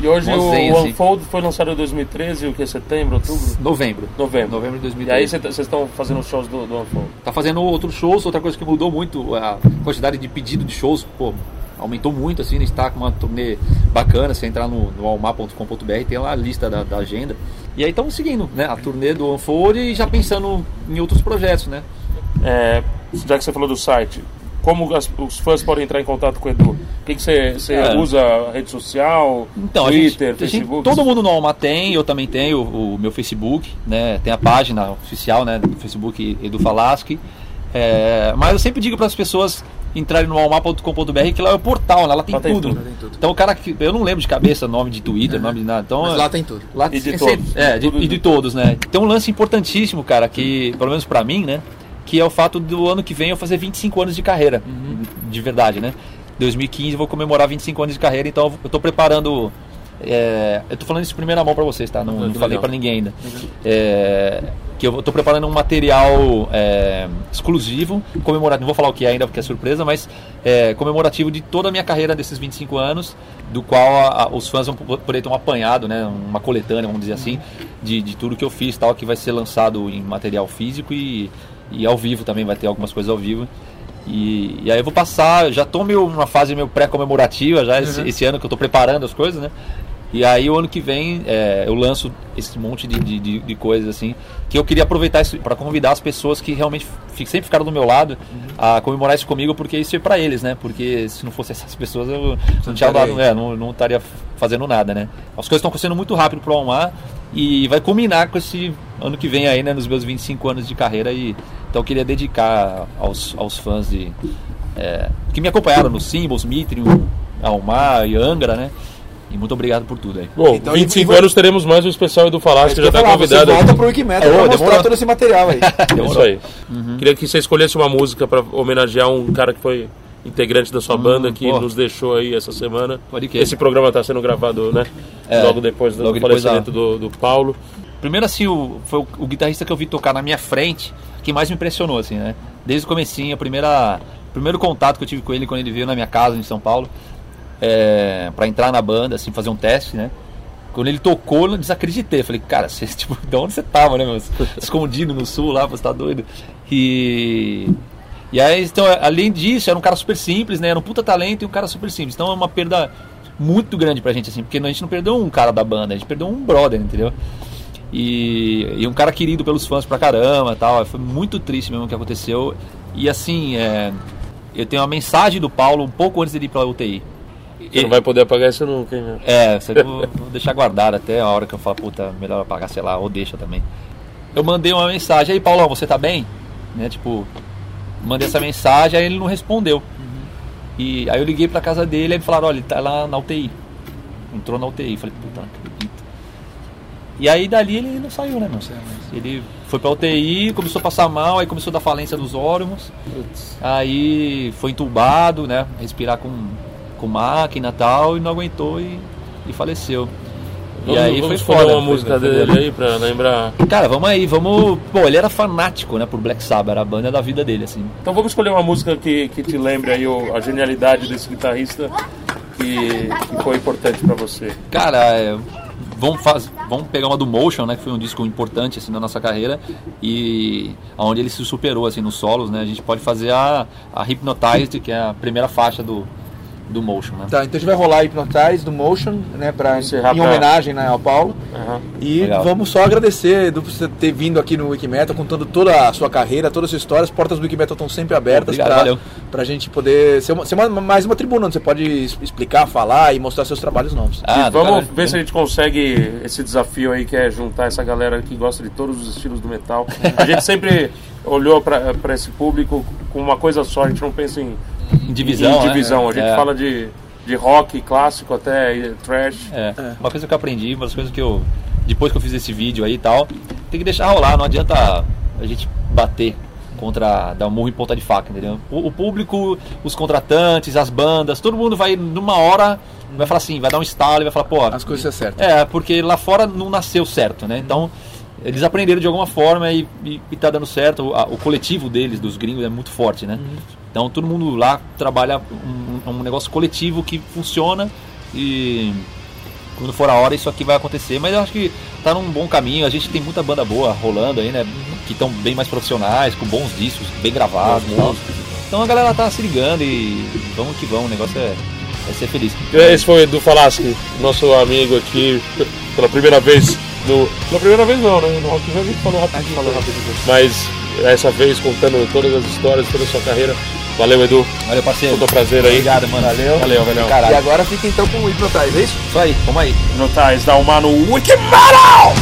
E hoje o zen, assim. Unfold foi lançado em 2013, o que? Setembro, outubro? novembro. Novembro. Novembro de E 2013. aí vocês estão fazendo os shows do, do Unfold. Tá fazendo outros shows, outra coisa que mudou muito, a quantidade de pedido de shows, pô, aumentou muito, assim, a gente tá com uma turnê bacana, você entrar no, no almar.com.br, tem lá a lista da, da agenda. E aí estamos seguindo, né, a turnê do Unfold e já pensando em outros projetos, né. É, já que você falou do site, como as- os fãs podem entrar em contato com o Edu? O que, você, É. usa? Rede social? Então, Twitter, a gente, a gente- Facebook? todo mundo no Almar tem, eu também tenho o, o meu Facebook, né? Tem a página oficial, né? Do Facebook Edu Falaschi. É, mas eu sempre digo para as pessoas entrarem no almar.com.br que lá é o portal, né? Lá tem, Lá tem tudo. tudo. Lá tem tudo. Então o cara que. Eu não lembro de cabeça nome de Twitter, nome de nada. Então, Mas lá tem tudo. Lá E de é todos. É, de, Tudo e de- de todos, né? Tem um lance importantíssimo, cara, que, pelo menos pra mim, né? Que é o fato do ano que vem eu fazer 25 anos de carreira. De verdade, né? 2015 eu vou comemorar 25 anos de carreira, então eu tô preparando. é, eu tô falando isso em primeira mão pra vocês, tá? Não, Muito não falei pra ninguém ainda. É, que eu tô preparando um material é, exclusivo, comemorativo, não vou falar o que é ainda porque é surpresa, mas é, comemorativo de toda a minha carreira desses 25 anos, do qual a- a- os fãs vão po- poder ter um apanhado, né, uma coletânea, vamos dizer assim, de, de tudo que eu fiz, tal, que vai ser lançado em material físico e, e ao vivo também, vai ter algumas coisas ao vivo. E, e aí eu vou passar, já tô meio, numa fase meio pré-comemorativa já esse, esse ano que eu tô preparando as coisas, né? E aí o ano que vem é, eu lanço esse monte de, de, de- coisas assim, que eu queria aproveitar isso para convidar as pessoas que realmente sempre ficaram do meu lado a comemorar isso comigo, porque isso é para eles, né? Porque se não fosse essas pessoas eu não tinha estaria dado, é, não, não estaria fazendo nada, né? As coisas estão acontecendo muito rápido pro Almar e vai culminar com esse ano que vem aí, né? Nos meus 25 anos de carreira e então eu queria dedicar aos, aos fãs de, é, que me acompanharam no Symbols, Mitrium, Almar e Angra, né? E muito obrigado por tudo aí. Bom, Então, 25 e- e- anos teremos mais um especial do Falasco, que já está falar, convidado. Você volta pro Wikimedia Ô, pra mostrar demorou. todo esse material aí. É isso aí. Queria que você escolhesse uma música para homenagear um cara que foi integrante da sua banda, que pô. nos deixou aí essa semana. Pode crer. Esse programa está sendo gravado, né? É, logo depois do logo depois falecimento do, do Paulo. Primeiro assim, o, foi o, o guitarrista que eu vi tocar na minha frente que mais me impressionou, assim, né? Desde o comecinho, a primeira, o primeiro contato que eu tive com ele quando ele veio na minha casa em São Paulo, é, para entrar na banda, assim, fazer um teste, né? Quando ele tocou, eu desacreditei. Falei, cara, você, tipo, de onde você tava, né, meu? Escondido no sul lá, você tá doido. E. E aí, então, além disso, era um cara super simples, né? Era um puta talento e um cara super simples. Então é uma perda muito grande pra gente, assim, porque a gente não perdeu um cara da banda, a gente perdeu um brother, entendeu? E, e um cara querido pelos fãs pra caramba tal. Foi muito triste mesmo o que aconteceu. E assim, é, eu tenho uma mensagem do Paulo um pouco antes dele ir pra UTI. Você não vai poder apagar isso nunca, hein, meu? É, eu vou, vou deixar guardado até a hora que eu falo, puta, melhor apagar, sei lá, ou deixa também. Eu mandei uma mensagem, aí Paulão, você tá bem? Né, tipo, mandei essa mensagem, aí ele não respondeu. E aí eu liguei pra casa dele, aí me falaram, olha, ele tá lá na UTI. Entrou na UTI. Falei, puta, não acredito. E aí dali ele não saiu, né, meu? Ele foi pra UTI, começou a passar mal, aí começou a dar falência dos órgãos. Aí foi entubado, né? Respirar com, com máquina e tal, e não aguentou e, e faleceu. E Vamos, aí vamos foi foda. uma música dele aí pra lembrar. Cara, vamos aí, vamos. Pô, ele era fanático, né, por Black Sabbath, era a banda da vida dele, assim. Então vamos escolher uma música que, que te lembre aí o- a genialidade desse guitarrista que, que foi importante pra você. Cara, é, vamos, faz, vamos pegar uma do Motion, né, que foi um disco importante assim na nossa carreira e onde ele se superou assim nos solos, né? A gente pode fazer a, a Hypnotized, que é a primeira faixa do, do Motion, né? Tá, então a gente vai rolar Hypnotize do Motion, né, pra, Encerrar em pra- homenagem né, ao Paulo. Aham. E Legal. vamos só agradecer Edu, por você ter vindo aqui no Wikimetal, contando toda a sua carreira, toda a sua história. As portas do Wikimetal estão sempre abertas para a gente poder ser, uma, ser uma- mais uma tribuna onde você pode explicar, falar e mostrar seus trabalhos novos. Ah, E vamos cara, ver se a gente consegue esse desafio aí que é juntar essa galera que gosta de todos os estilos do metal. A gente sempre olhou pra esse público com uma coisa só, a gente não pensa em, em divisão, em né? divisão. A gente É. fala de, de rock clássico até trash. É, uma coisa que eu aprendi, uma das coisas que eu. Depois que eu fiz esse vídeo aí e tal, tem que deixar rolar, não adianta a gente bater contra. dar um murro em ponta de faca, entendeu? O, o público, os contratantes, as bandas, todo mundo vai numa hora, vai falar assim, vai dar um estalo e vai falar, pô. As coisas certas. É, porque lá fora não nasceu certo, né? Então. Eles aprenderam de alguma forma e, e, e tá dando certo. O, a- o coletivo deles, dos gringos, é muito forte, né? Então todo mundo lá trabalha um, um negócio coletivo que funciona e quando for a hora isso aqui vai acontecer, mas eu acho que tá num bom caminho. A gente tem muita banda boa rolando aí, né? Que estão bem mais profissionais, com bons discos, bem gravados e tal. Então a galera tá se ligando e vamos que vamos, o negócio é, é ser feliz. Esse foi o Edu Falaschi, nosso amigo aqui, pela primeira vez no. Pela primeira vez não, né? No Rock in Rio a gente falou rápido, falou rápido. Mas essa vez contando todas as histórias, toda a sua carreira. Valeu, Edu. Valeu, parceiro. Todo prazer aí. Obrigado, mano. Valeu. Valeu, valeu. E Caralho. agora fica então com o Hypnotize, é isso? Isso aí, vamos aí. Notais, dá uma no Wikimetal!